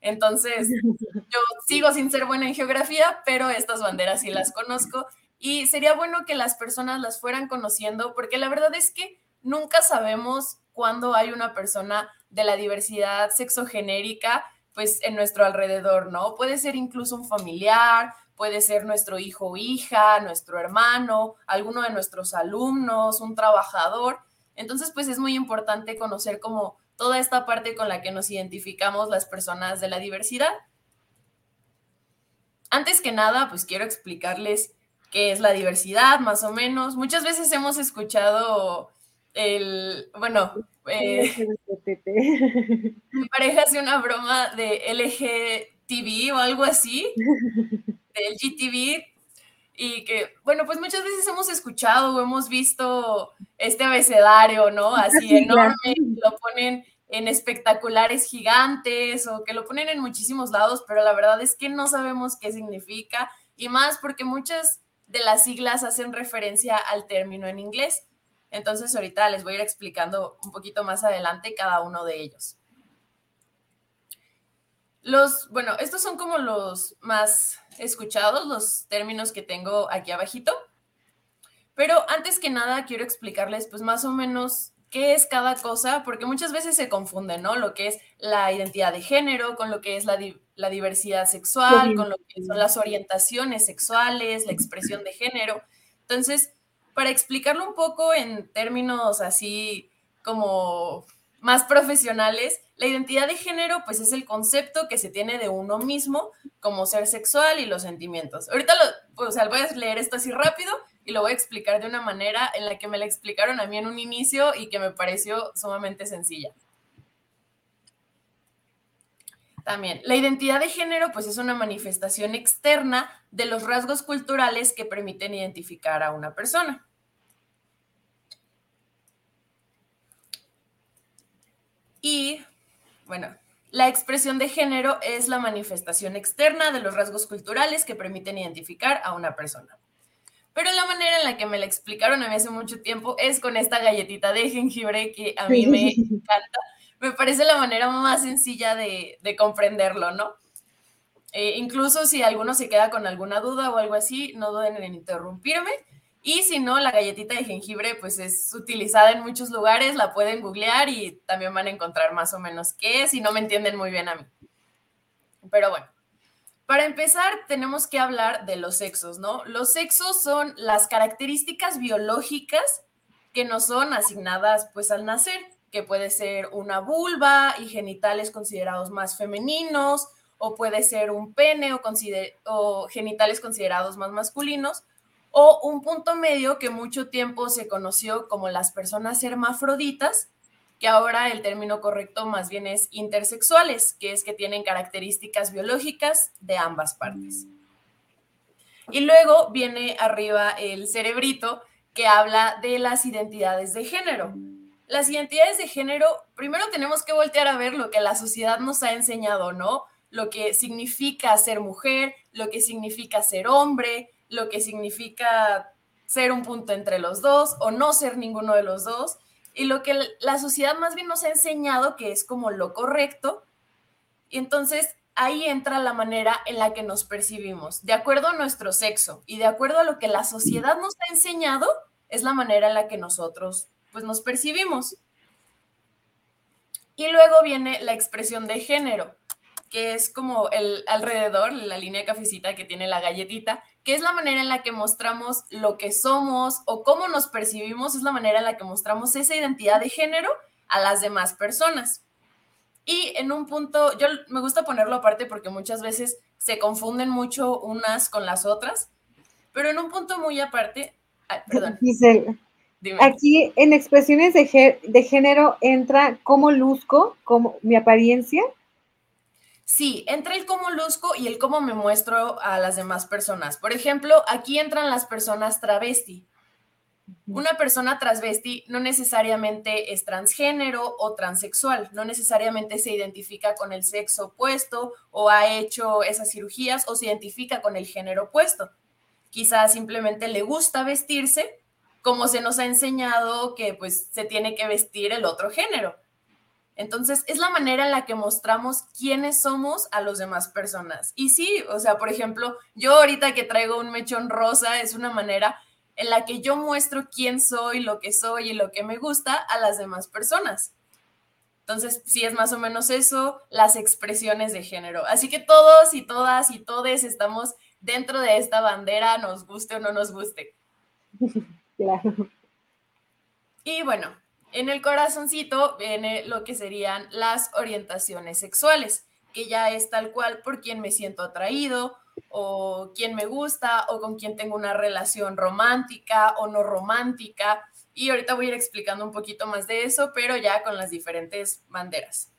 Entonces, yo sigo sin ser buena en geografía, pero estas banderas sí las conozco y sería bueno que las personas las fueran conociendo porque la verdad es que nunca sabemos cuándo hay una persona de la diversidad sexogenérica pues en nuestro alrededor, ¿no? Puede ser incluso un familiar, puede ser nuestro hijo o hija, nuestro hermano, alguno de nuestros alumnos, un trabajador. Entonces, pues es muy importante conocer como toda esta parte con la que nos identificamos las personas de la diversidad. Antes que nada, pues quiero explicarles qué es la diversidad, más o menos. Muchas veces hemos escuchado el, bueno, eh, mi pareja hace una broma de LGTV o algo así, del GTV, y que, bueno, pues muchas veces hemos escuchado o hemos visto este abecedario, ¿no? Así enorme, lo ponen en espectaculares gigantes o que lo ponen en muchísimos lados, pero la verdad es que no sabemos qué significa y más porque muchas de las siglas hacen referencia al término en inglés. Entonces ahorita les voy a ir explicando un poquito más adelante cada uno de ellos. Los, bueno, estos son como los más escuchados, los términos que tengo aquí abajito. Pero antes que nada quiero explicarles pues más o menos qué es cada cosa, porque muchas veces se confunde, ¿no? Lo que es la identidad de género con lo que es la, la diversidad sexual, con lo que son las orientaciones sexuales, la expresión de género. Entonces, para explicarlo un poco en términos así como más profesionales, la identidad de género pues es el concepto que se tiene de uno mismo como ser sexual y los sentimientos. Ahorita lo, pues, voy a leer esto así rápido y lo voy a explicar de una manera en la que me la explicaron a mí en un inicio y que me pareció sumamente sencilla. También, la identidad de género pues es una manifestación externa de los rasgos culturales que permiten identificar a una persona. Y, bueno, la expresión de género es la manifestación externa de los rasgos culturales que permiten identificar a una persona. Pero la manera en la que me la explicaron a mí hace mucho tiempo es con esta galletita de jengibre que a mí me encanta. Me parece la manera más sencilla de, comprenderlo, ¿no? Eh, incluso si alguno se queda con alguna duda o algo así, no duden en interrumpirme y si no, la galletita de jengibre pues es utilizada en muchos lugares, la pueden googlear y también van a encontrar más o menos qué es y no me entienden muy bien a mí. Pero bueno, para empezar tenemos que hablar de los sexos, ¿no? Los sexos son las características biológicas que nos son asignadas pues al nacer, que puede ser una vulva y genitales considerados más femeninos, o puede ser un pene o, o genitales considerados más masculinos, o un punto medio que mucho tiempo se conoció como las personas hermafroditas, que ahora el término correcto más bien es intersexuales, que es que tienen características biológicas de ambas partes. Y luego viene arriba el cerebrito que habla de las identidades de género. Las identidades de género, primero tenemos que voltear a ver lo que la sociedad nos ha enseñado, ¿no? Lo que significa ser mujer, lo que significa ser hombre, lo que significa ser un punto entre los dos o no ser ninguno de los dos, y lo que la sociedad más bien nos ha enseñado que es como lo correcto. Y entonces ahí entra la manera en la que nos percibimos, de acuerdo a nuestro sexo y de acuerdo a lo que la sociedad nos ha enseñado, es la manera en la que nosotros pues nos percibimos. Y luego viene la expresión de género, que es como el alrededor, la línea cafecita que tiene la galletita, que es la manera en la que mostramos lo que somos o cómo nos percibimos, es la manera en la que mostramos esa identidad de género a las demás personas. Y en un punto, yo me gusta ponerlo aparte porque muchas veces se confunden mucho unas con las otras, pero en un punto muy aparte, perdón. aquí en expresiones de, de género entra cómo luzco, como mi apariencia. Sí, entra el cómo luzco y el cómo me muestro a las demás personas. Por ejemplo, aquí entran las personas travesti. Una persona transvesti no necesariamente es transgénero o transexual, no necesariamente se identifica con el sexo opuesto o ha hecho esas cirugías o se identifica con el género opuesto. Quizás simplemente le gusta vestirse como se nos ha enseñado que pues se tiene que vestir el otro género. Entonces, es la manera en la que mostramos quiénes somos a los demás personas. Y sí, o sea, por ejemplo, yo ahorita que traigo un mechón rosa, es una manera en la que yo muestro quién soy, lo que soy y lo que me gusta a las demás personas. Entonces, sí es más o menos eso, las expresiones de género. Así que todos y todas y todes estamos dentro de esta bandera, nos guste o no nos guste. Claro. Y bueno, en el corazoncito viene lo que serían las orientaciones sexuales, que ya es tal cual por quien me siento atraído o quien me gusta o con quien tengo una relación romántica o no romántica. Y ahorita voy a ir explicando un poquito más de eso, pero ya con las diferentes banderas.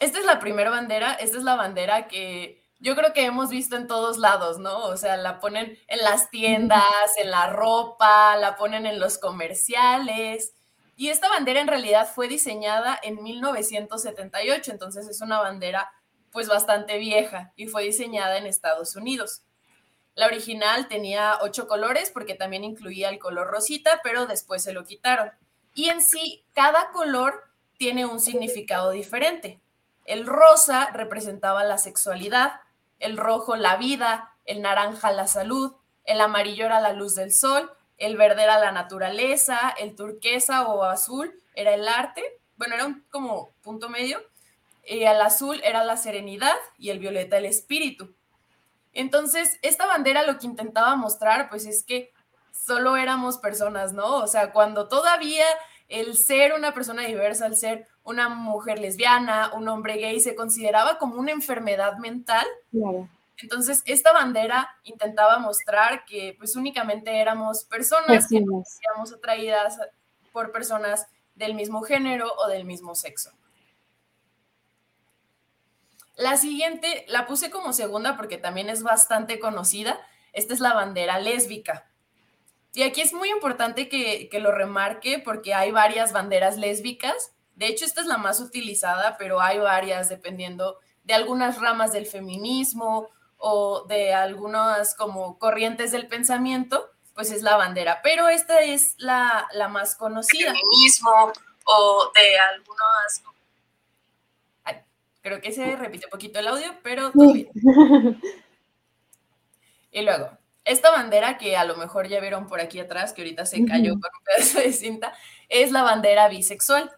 Esta es la primera bandera, esta es la bandera que yo creo que hemos visto en todos lados, ¿no? O sea, la ponen en las tiendas, en la ropa, la ponen en los comerciales. Y esta bandera en realidad fue diseñada en 1978, entonces es una bandera pues bastante vieja y fue diseñada en Estados Unidos. La original tenía ocho colores porque también incluía el color rosita, pero después se lo quitaron. Y en sí, cada color tiene un significado diferente. El rosa representaba la sexualidad, el rojo la vida, el naranja la salud, el amarillo era la luz del sol el verde era la naturaleza, el turquesa o azul era el arte, bueno, era un como punto medio, y el azul era la serenidad y el violeta el espíritu. Entonces, esta bandera lo que intentaba mostrar, pues es que solo éramos personas, ¿no? O sea, cuando todavía el ser una persona diversa, el ser una mujer lesbiana, un hombre gay, se consideraba como una enfermedad mental. Entonces, esta bandera intentaba mostrar que pues únicamente éramos personas que éramos atraídas por personas del mismo género o del mismo sexo. La siguiente la puse como segunda porque también es bastante conocida. Esta es la bandera lésbica. Y aquí es muy importante que, lo remarque porque hay varias banderas lésbicas. De hecho, esta es la más utilizada, pero hay varias dependiendo de algunas ramas del feminismo o de algunas como corrientes del pensamiento, pues es la bandera. Pero esta es la, más conocida. Feminismo o de algunas... creo que se repite un poquito el audio, pero. Y luego, esta bandera que a lo mejor ya vieron por aquí atrás, que ahorita se cayó con un pedazo de cinta, es la bandera bisexual,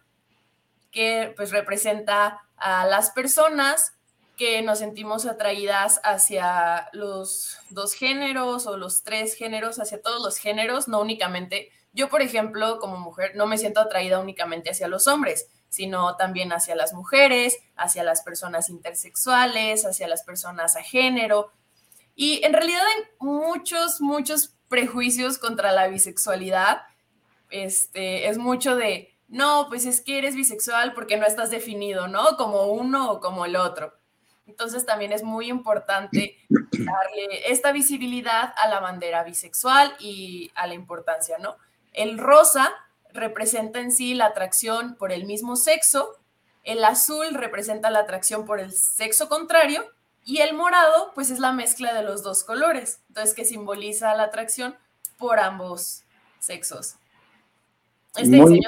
que pues representa a las personas que nos sentimos atraídas hacia los dos géneros o los tres géneros, hacia todos los géneros, no únicamente, yo por ejemplo como mujer no me siento atraída únicamente hacia los hombres, sino también hacia las mujeres, hacia las personas intersexuales, hacia las personas a género, y en realidad hay muchos, muchos prejuicios contra la bisexualidad. Este, es mucho de, no, pues es que eres bisexual porque no estás definido, ¿no? Como uno o como el otro. Entonces también es muy importante darle esta visibilidad a la bandera bisexual y a la importancia, ¿no? El rosa representa en sí la atracción por el mismo sexo, el azul representa la atracción por el sexo contrario y el morado, pues es la mezcla de los dos colores, entonces que simboliza la atracción por ambos sexos. Este muy,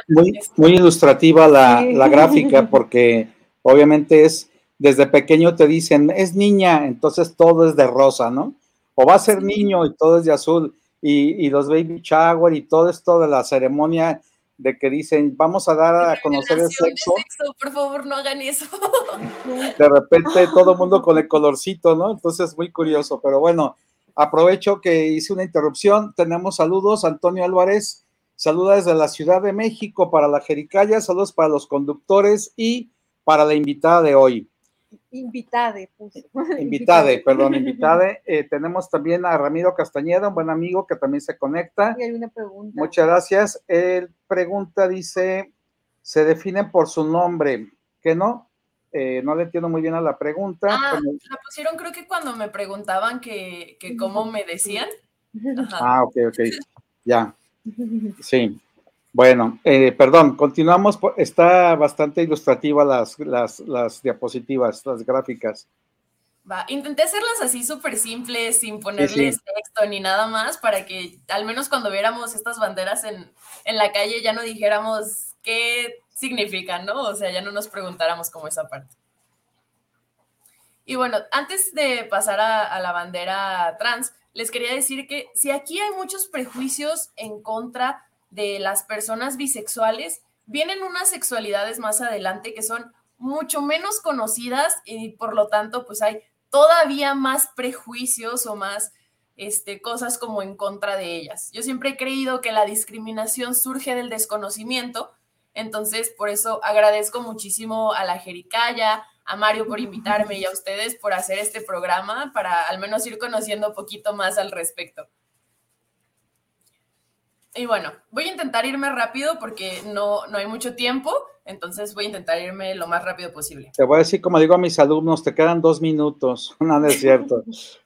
muy, ilustrativa la, la, gráfica porque obviamente es, desde pequeño te dicen, es niña, entonces todo es de rosa, ¿no? O va a ser niño y todo es de azul. Y, y los baby shower y todo esto de la ceremonia de que dicen, vamos a dar a conocer el sexo. Por favor, no hagan eso. De repente todo el mundo con el colorcito, ¿no? Entonces, muy curioso, pero bueno, aprovecho que hice una interrupción. Tenemos saludos, Antonio Álvarez, saluda desde la Ciudad de México para la Jericaya, saludos para los conductores y para la invitada de hoy. Invitade, Invitade, perdón, invitade. Eh, tenemos también a Ramiro Castañeda, un buen amigo que también se conecta. Y hay una pregunta. Muchas gracias. Él pregunta, dice, se definen por su nombre, ¿qué no? Eh, no le entiendo muy bien a la pregunta. Ah, la pusieron creo que cuando me preguntaban que, que cómo me decían. Ah, ok, ok, ya. Sí. Bueno, eh, perdón, continuamos. Está bastante ilustrativa las, las, diapositivas, las gráficas. Va, intenté hacerlas así súper simples, sin ponerles texto ni nada más, para que al menos cuando viéramos estas banderas en, la calle ya no dijéramos qué significan, ¿no? O sea, ya no nos preguntáramos como esa parte. Y bueno, antes de pasar a la bandera trans, les quería decir que si aquí hay muchos prejuicios en contra de las personas bisexuales, vienen unas sexualidades más adelante que son mucho menos conocidas y por lo tanto pues hay todavía más prejuicios o más este, cosas como en contra de ellas. Yo siempre he creído que la discriminación surge del desconocimiento, entonces por eso agradezco muchísimo a la Jericaya, a Mario por invitarme y a ustedes por hacer este programa para al menos ir conociendo un poquito más al respecto. Y bueno, voy a intentar irme rápido porque no, no hay mucho tiempo, entonces voy a intentar irme lo más rápido posible. Te voy a decir, como digo a mis alumnos, te quedan dos minutos. No, no es cierto.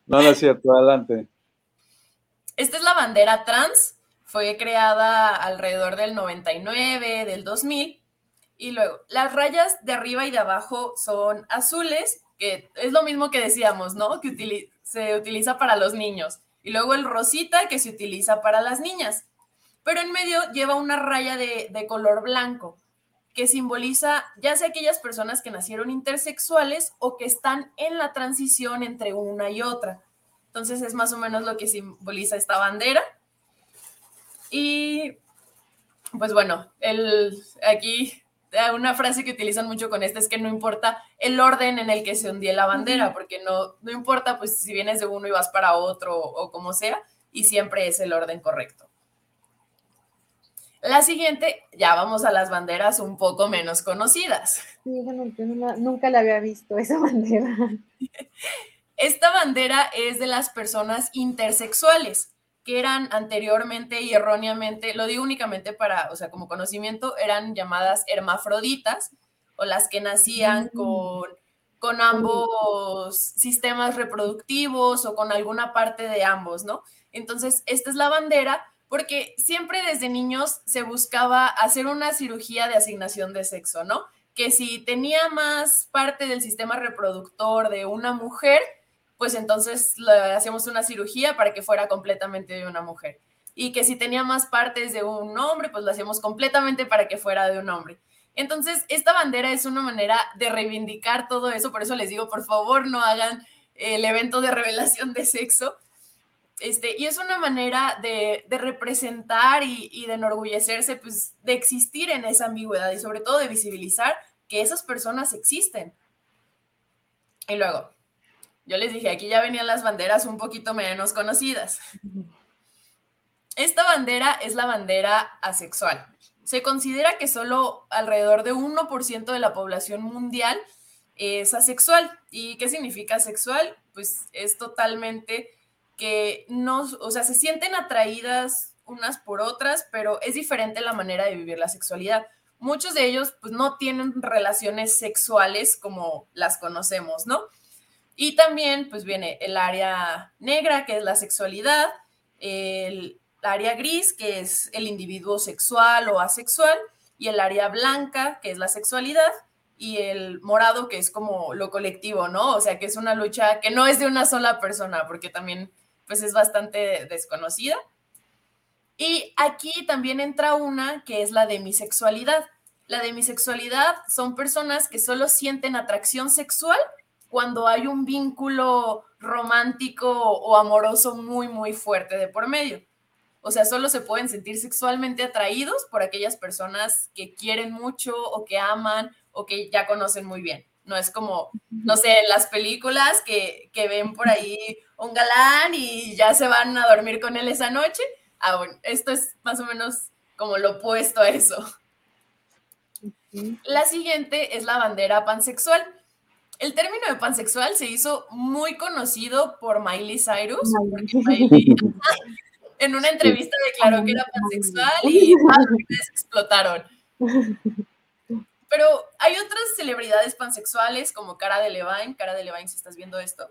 No, no es cierto. Adelante. Esta es la bandera trans. Fue creada alrededor del 99, del 2000. Y luego, las rayas de arriba y de abajo son azules, que es lo mismo que decíamos, ¿no? Que se utiliza para los niños. Y luego el rosita, que se utiliza para las niñas pero en medio lleva una raya de, color blanco que simboliza ya sea aquellas personas que nacieron intersexuales o que están en la transición entre una y otra. Entonces es más o menos lo que simboliza esta bandera. Y pues bueno, el, aquí una frase que utilizan mucho con esta es que no importa el orden en el que se hundía la bandera, porque no, no importa pues si vienes de uno y vas para otro o como sea, y siempre es el orden correcto. La siguiente, ya vamos a las banderas un poco menos conocidas. Sí, bueno, yo nunca la había visto esa bandera. Esta bandera es de las personas intersexuales, que eran anteriormente y erróneamente, lo digo únicamente para, o sea, como conocimiento, eran llamadas hermafroditas o las que nacían mm. con, con ambos sistemas reproductivos o con alguna parte de ambos, ¿no? Entonces, esta es la bandera porque siempre desde niños se buscaba hacer una cirugía de asignación de sexo, ¿no? Que si tenía más parte del sistema reproductor de una mujer, pues entonces le hacíamos una cirugía para que fuera completamente de una mujer. Y que si tenía más partes de un hombre, pues lo hacíamos completamente para que fuera de un hombre. Entonces, esta bandera es una manera de reivindicar todo eso, por eso les digo, por favor, no hagan el evento de revelación de sexo, este, y es una manera de, representar y, de enorgullecerse, pues, de existir en esa ambigüedad y sobre todo de visibilizar que esas personas existen. Y luego, yo les dije, aquí ya venían las banderas un poquito menos conocidas. Esta bandera es la bandera asexual. Se considera que solo alrededor de 1% de la población mundial es asexual. ¿Y qué significa asexual? Pues es totalmente que no, o sea, se sienten atraídas unas por otras, pero es diferente la manera de vivir la sexualidad. Muchos de ellos pues no tienen relaciones sexuales como las conocemos, ¿no? Y también pues viene el área negra, que es la sexualidad, el área gris, que es el individuo sexual o asexual, y el área blanca, que es la sexualidad, y el morado, que es como lo colectivo, ¿no? O sea, que es una lucha que no es de una sola persona, porque también pues es bastante desconocida. Y aquí también entra una que es la demisexualidad. La demisexualidad son personas que solo sienten atracción sexual cuando hay un vínculo romántico o amoroso muy, muy fuerte de por medio. O sea, solo se pueden sentir sexualmente atraídos por aquellas personas que quieren mucho o que aman o que ya conocen muy bien. No es como, no sé, las películas que, que ven por ahí un galán y ya se van a dormir con él esa noche. Ah, bueno, esto es más o menos como lo opuesto a eso. La siguiente es la bandera pansexual. El término de pansexual se hizo muy conocido por Miley Cyrus, en una entrevista declaró que era pansexual y las explotaron. Pero hay otras celebridades pansexuales como Cara de Levine. Cara de Levine, si estás viendo esto,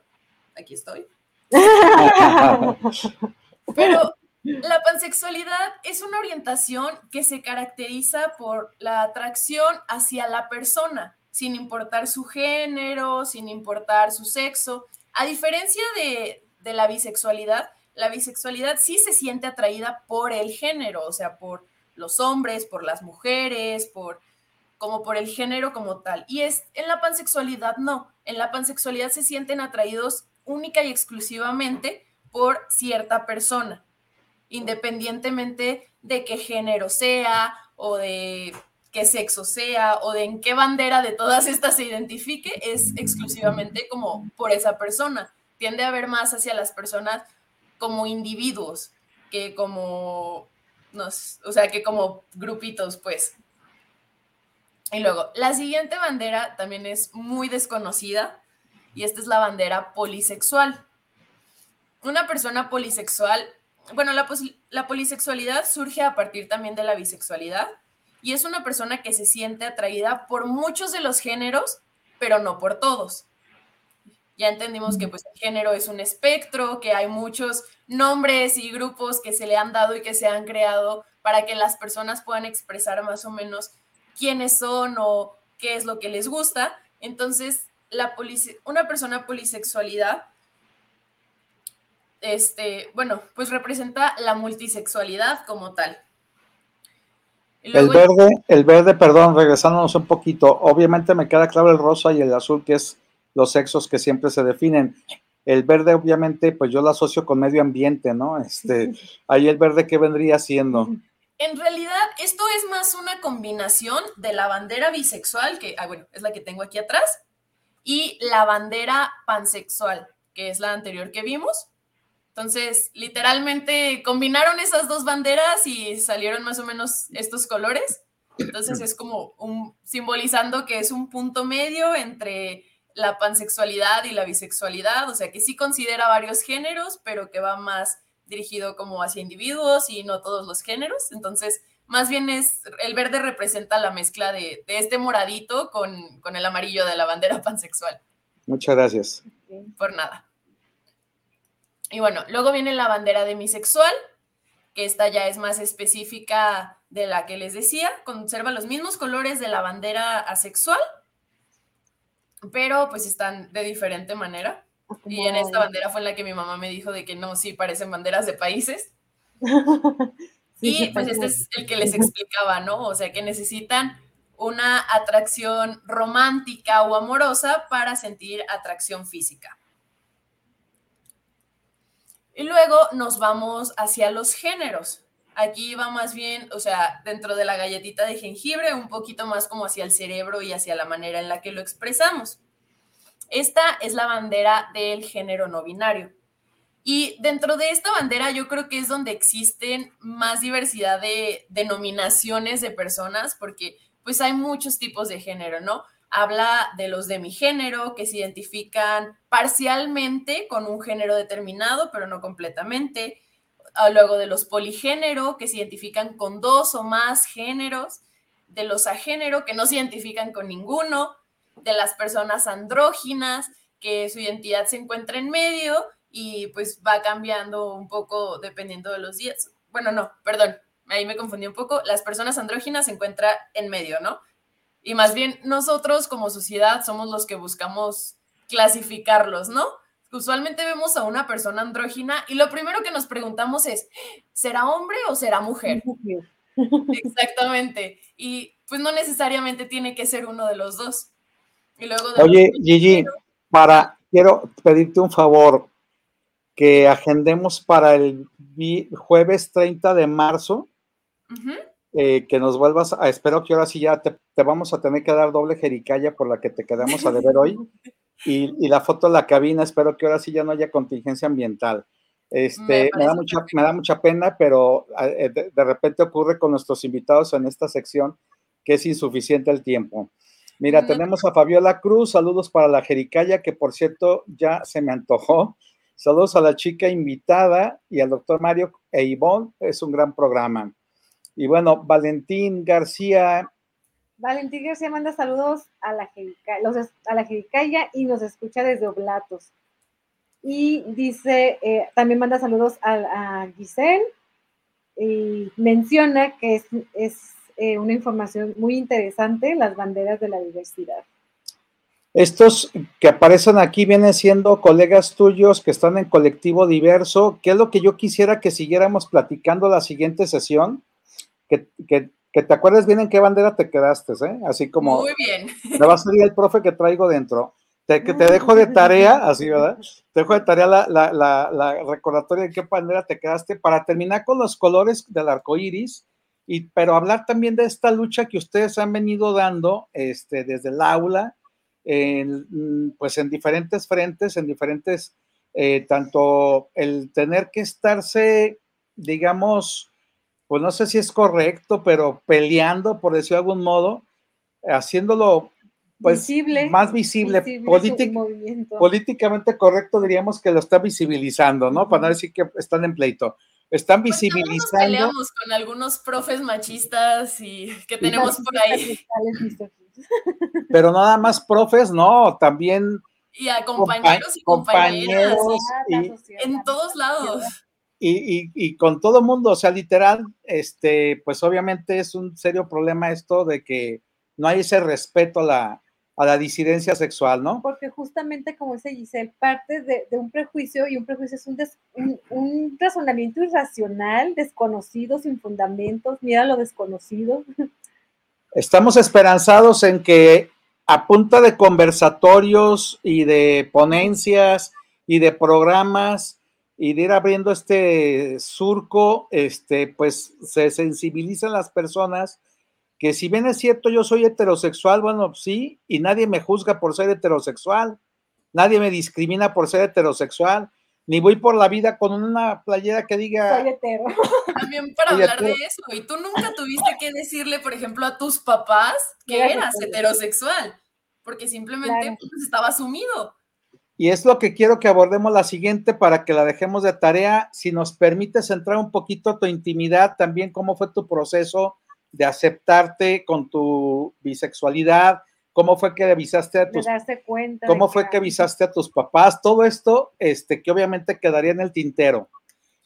aquí estoy. Pero la pansexualidad es una orientación que se caracteriza por la atracción hacia la persona, sin importar su género, sin importar su sexo. A diferencia de, la bisexualidad, la bisexualidad sí se siente atraída por el género, o sea, por los hombres, por las mujeres, por como por el género como tal. Y es en la pansexualidad no. En la pansexualidad se sienten atraídos única y exclusivamente por cierta persona, independientemente de qué género sea o de qué sexo sea o de en qué bandera de todas estas se identifique, es exclusivamente como por esa persona. Tiende a ver más hacia las personas como individuos que como, o sea, que como grupitos, pues. Y luego, la siguiente bandera también es muy desconocida, y esta es la bandera polisexual. Una persona polisexual, bueno, la polisexualidad surge a partir también de la bisexualidad y es una persona que se siente atraída por muchos de los géneros, pero no por todos. Ya entendimos que pues el género es un espectro, que hay muchos nombres y grupos que se le han dado y que se han creado para que las personas puedan expresar más o menos quiénes son o qué es lo que les gusta. Entonces, la una persona polisexualidad, este, bueno, pues representa la multisexualidad como tal. El verde, el verde, perdón, regresándonos un poquito, obviamente me queda claro el rosa y el azul, que es los sexos que siempre se definen, el verde obviamente, pues yo lo asocio con medio ambiente, ¿no? Este, ahí el verde, ¿qué vendría siendo? En realidad, esto es más una combinación de la bandera bisexual, que, ah, bueno, es la que tengo aquí atrás, y la bandera pansexual, que es la anterior que vimos. Entonces, literalmente combinaron esas dos banderas y salieron más o menos estos colores. Entonces es como un simbolizando que es un punto medio entre la pansexualidad y la bisexualidad, o sea que sí considera varios géneros, pero que va más dirigido como hacia individuos y no todos los géneros. Entonces, más bien es, el verde representa la mezcla de, de este moradito con, con, el amarillo de la bandera pansexual. Muchas gracias. Por nada. Y bueno, luego viene la bandera demisexual, que esta ya es más específica de la que les decía, conserva los mismos colores de la bandera asexual, pero pues están de diferente manera. Y en esta bandera fue en la que mi mamá me dijo de que no, sí, parecen banderas de países. y pues este es el que les explicaba, ¿no? O sea, que necesitan una atracción romántica o amorosa para sentir atracción física. Y luego nos vamos hacia los géneros. Aquí va más bien, o sea, dentro de la galletita de jengibre, un poquito más como hacia el cerebro y hacia la manera en la que lo expresamos. Esta es la bandera del género no binario. Y dentro de esta bandera yo creo que es donde existen más diversidad de denominaciones de personas, porque pues hay muchos tipos de género, ¿no? Habla de los de mi género, que se identifican parcialmente con un género determinado, pero no completamente. Ah, luego de los poligénero, que se identifican con dos o más géneros. De los agénero, que no se identifican con ninguno de las personas andróginas, que su identidad se encuentra en medio y pues va cambiando un poco dependiendo de los días. Bueno, no, perdón, ahí me confundí un poco. Las personas andróginas se encuentran en medio, ¿no? Y más bien nosotros como sociedad somos los que buscamos clasificarlos, ¿no? Usualmente vemos a una persona andrógina y lo primero que nos preguntamos es, ¿será hombre o será mujer? Exactamente. Y pues no necesariamente tiene que ser uno de los dos. Oye, Gigi, para, quiero pedirte un favor, que agendemos para el jueves 30 de marzo, eh, que nos vuelvas a, espero que ahora sí ya te, vamos a tener que dar doble jericaya por la que te quedamos a deber hoy, y, la foto de la cabina, espero que ahora sí ya no haya contingencia ambiental. Este, me, da mucha, me da mucha pena, pero eh, de repente ocurre con nuestros invitados en esta sección que es insuficiente el tiempo. Mira, tenemos a Fabiola Cruz, saludos para la Jericaya, que por cierto ya se me antojó. Saludos a la chica invitada y al doctor Mario e Ivonne, es un gran programa. Y bueno, Valentín García. Valentín García manda saludos a la Jericaya, a la Jericaya y nos escucha desde Oblatos. Y dice, eh, también manda saludos a, a Giselle y menciona que es, es eh, una información muy interesante, las banderas de la diversidad. Estos que aparecen aquí vienen siendo colegas tuyos que están en colectivo diverso. ¿Qué es lo que yo quisiera que siguiéramos platicando la siguiente sesión? Que, te acuerdes bien en qué bandera te quedaste, ¿eh? Así como... Muy bien. Me va a salir el profe que traigo dentro. Te, que te dejo de tarea, así, ¿verdad? Te dejo de tarea la, la, la, la recordatoria de qué bandera te quedaste para terminar con los colores del arco iris pero hablar también de esta lucha que ustedes han venido dando este, desde el aula, en, pues en diferentes frentes, en diferentes, eh, tanto el tener que estarse, digamos, pues no sé si es correcto, pero peleando, por decirlo de algún modo, haciéndolo pues más visible, políticamente correcto diríamos que lo está visibilizando, ¿no? Para no decir que están en pleito están visibilizando. Nos peleamos con algunos profes machistas y que tenemos por ahí. Pero nada más profes, no, también. Y a compañeros y compañeras. en todos lados. Y, y, con todo mundo, o sea, literal, este, pues obviamente es un serio problema esto de que no hay ese respeto a la, a la disidencia sexual, ¿no? Porque justamente como dice Giselle, parte de, un prejuicio y un prejuicio es un, un, razonamiento irracional, desconocido, sin fundamentos, mira lo desconocido. Estamos esperanzados en que a punta de conversatorios y de ponencias y de programas y de ir abriendo este surco, este, pues se sensibilizan las personas que si bien es cierto yo soy heterosexual, bueno, sí, y nadie me juzga por ser heterosexual, nadie me discrimina por ser heterosexual, ni voy por la vida con una playera que diga... Soy hetero. También para hablar de eso, y tú nunca tuviste que decirle, por ejemplo, a tus papás que eras heterosexual, porque simplemente pues, estaba asumido. Y es lo que quiero que abordemos la siguiente para que la dejemos de tarea. Si nos permites entrar un poquito tu intimidad, también cómo fue tu proceso de aceptarte con tu bisexualidad, cómo fue que avisaste a tus cuenta cómo fue que avisaste a tus papás, todo esto, este, que obviamente quedaría en el tintero.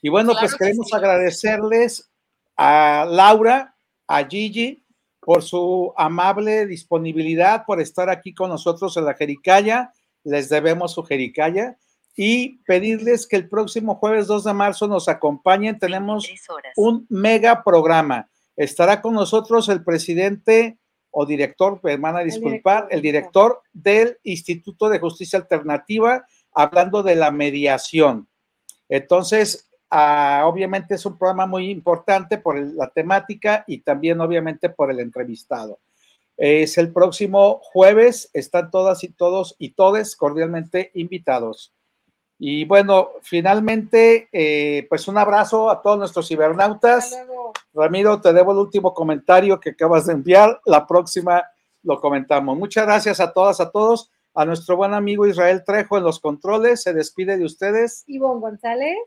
Y bueno, pues queremos agradecerles a Laura, a Gigi, por su amable disponibilidad, por estar aquí con nosotros en la Jericaya les debemos su jericaya y pedirles que el próximo jueves 2 de marzo nos acompañen. Tenemos un mega programa. Estará con nosotros el presidente o director, me van a disculpar, el director del Instituto de Justicia Alternativa, hablando de la mediación. Entonces, ah, obviamente es un programa muy importante por la temática y también obviamente por el entrevistado. Es el próximo jueves. Están todas y todos y todes cordialmente invitados. Y bueno, finalmente, eh, pues un abrazo a todos nuestros cibernautas. Ramiro, te debo el último comentario que acabas de enviar. La próxima lo comentamos. Muchas gracias a todas, a todos. A nuestro buen amigo Israel Trejo en los controles. Se despide de ustedes. Ivonne González.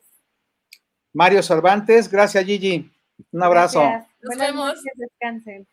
Mario Cervantes. Gracias, Gigi. Un abrazo. Nos vemos. Descansen.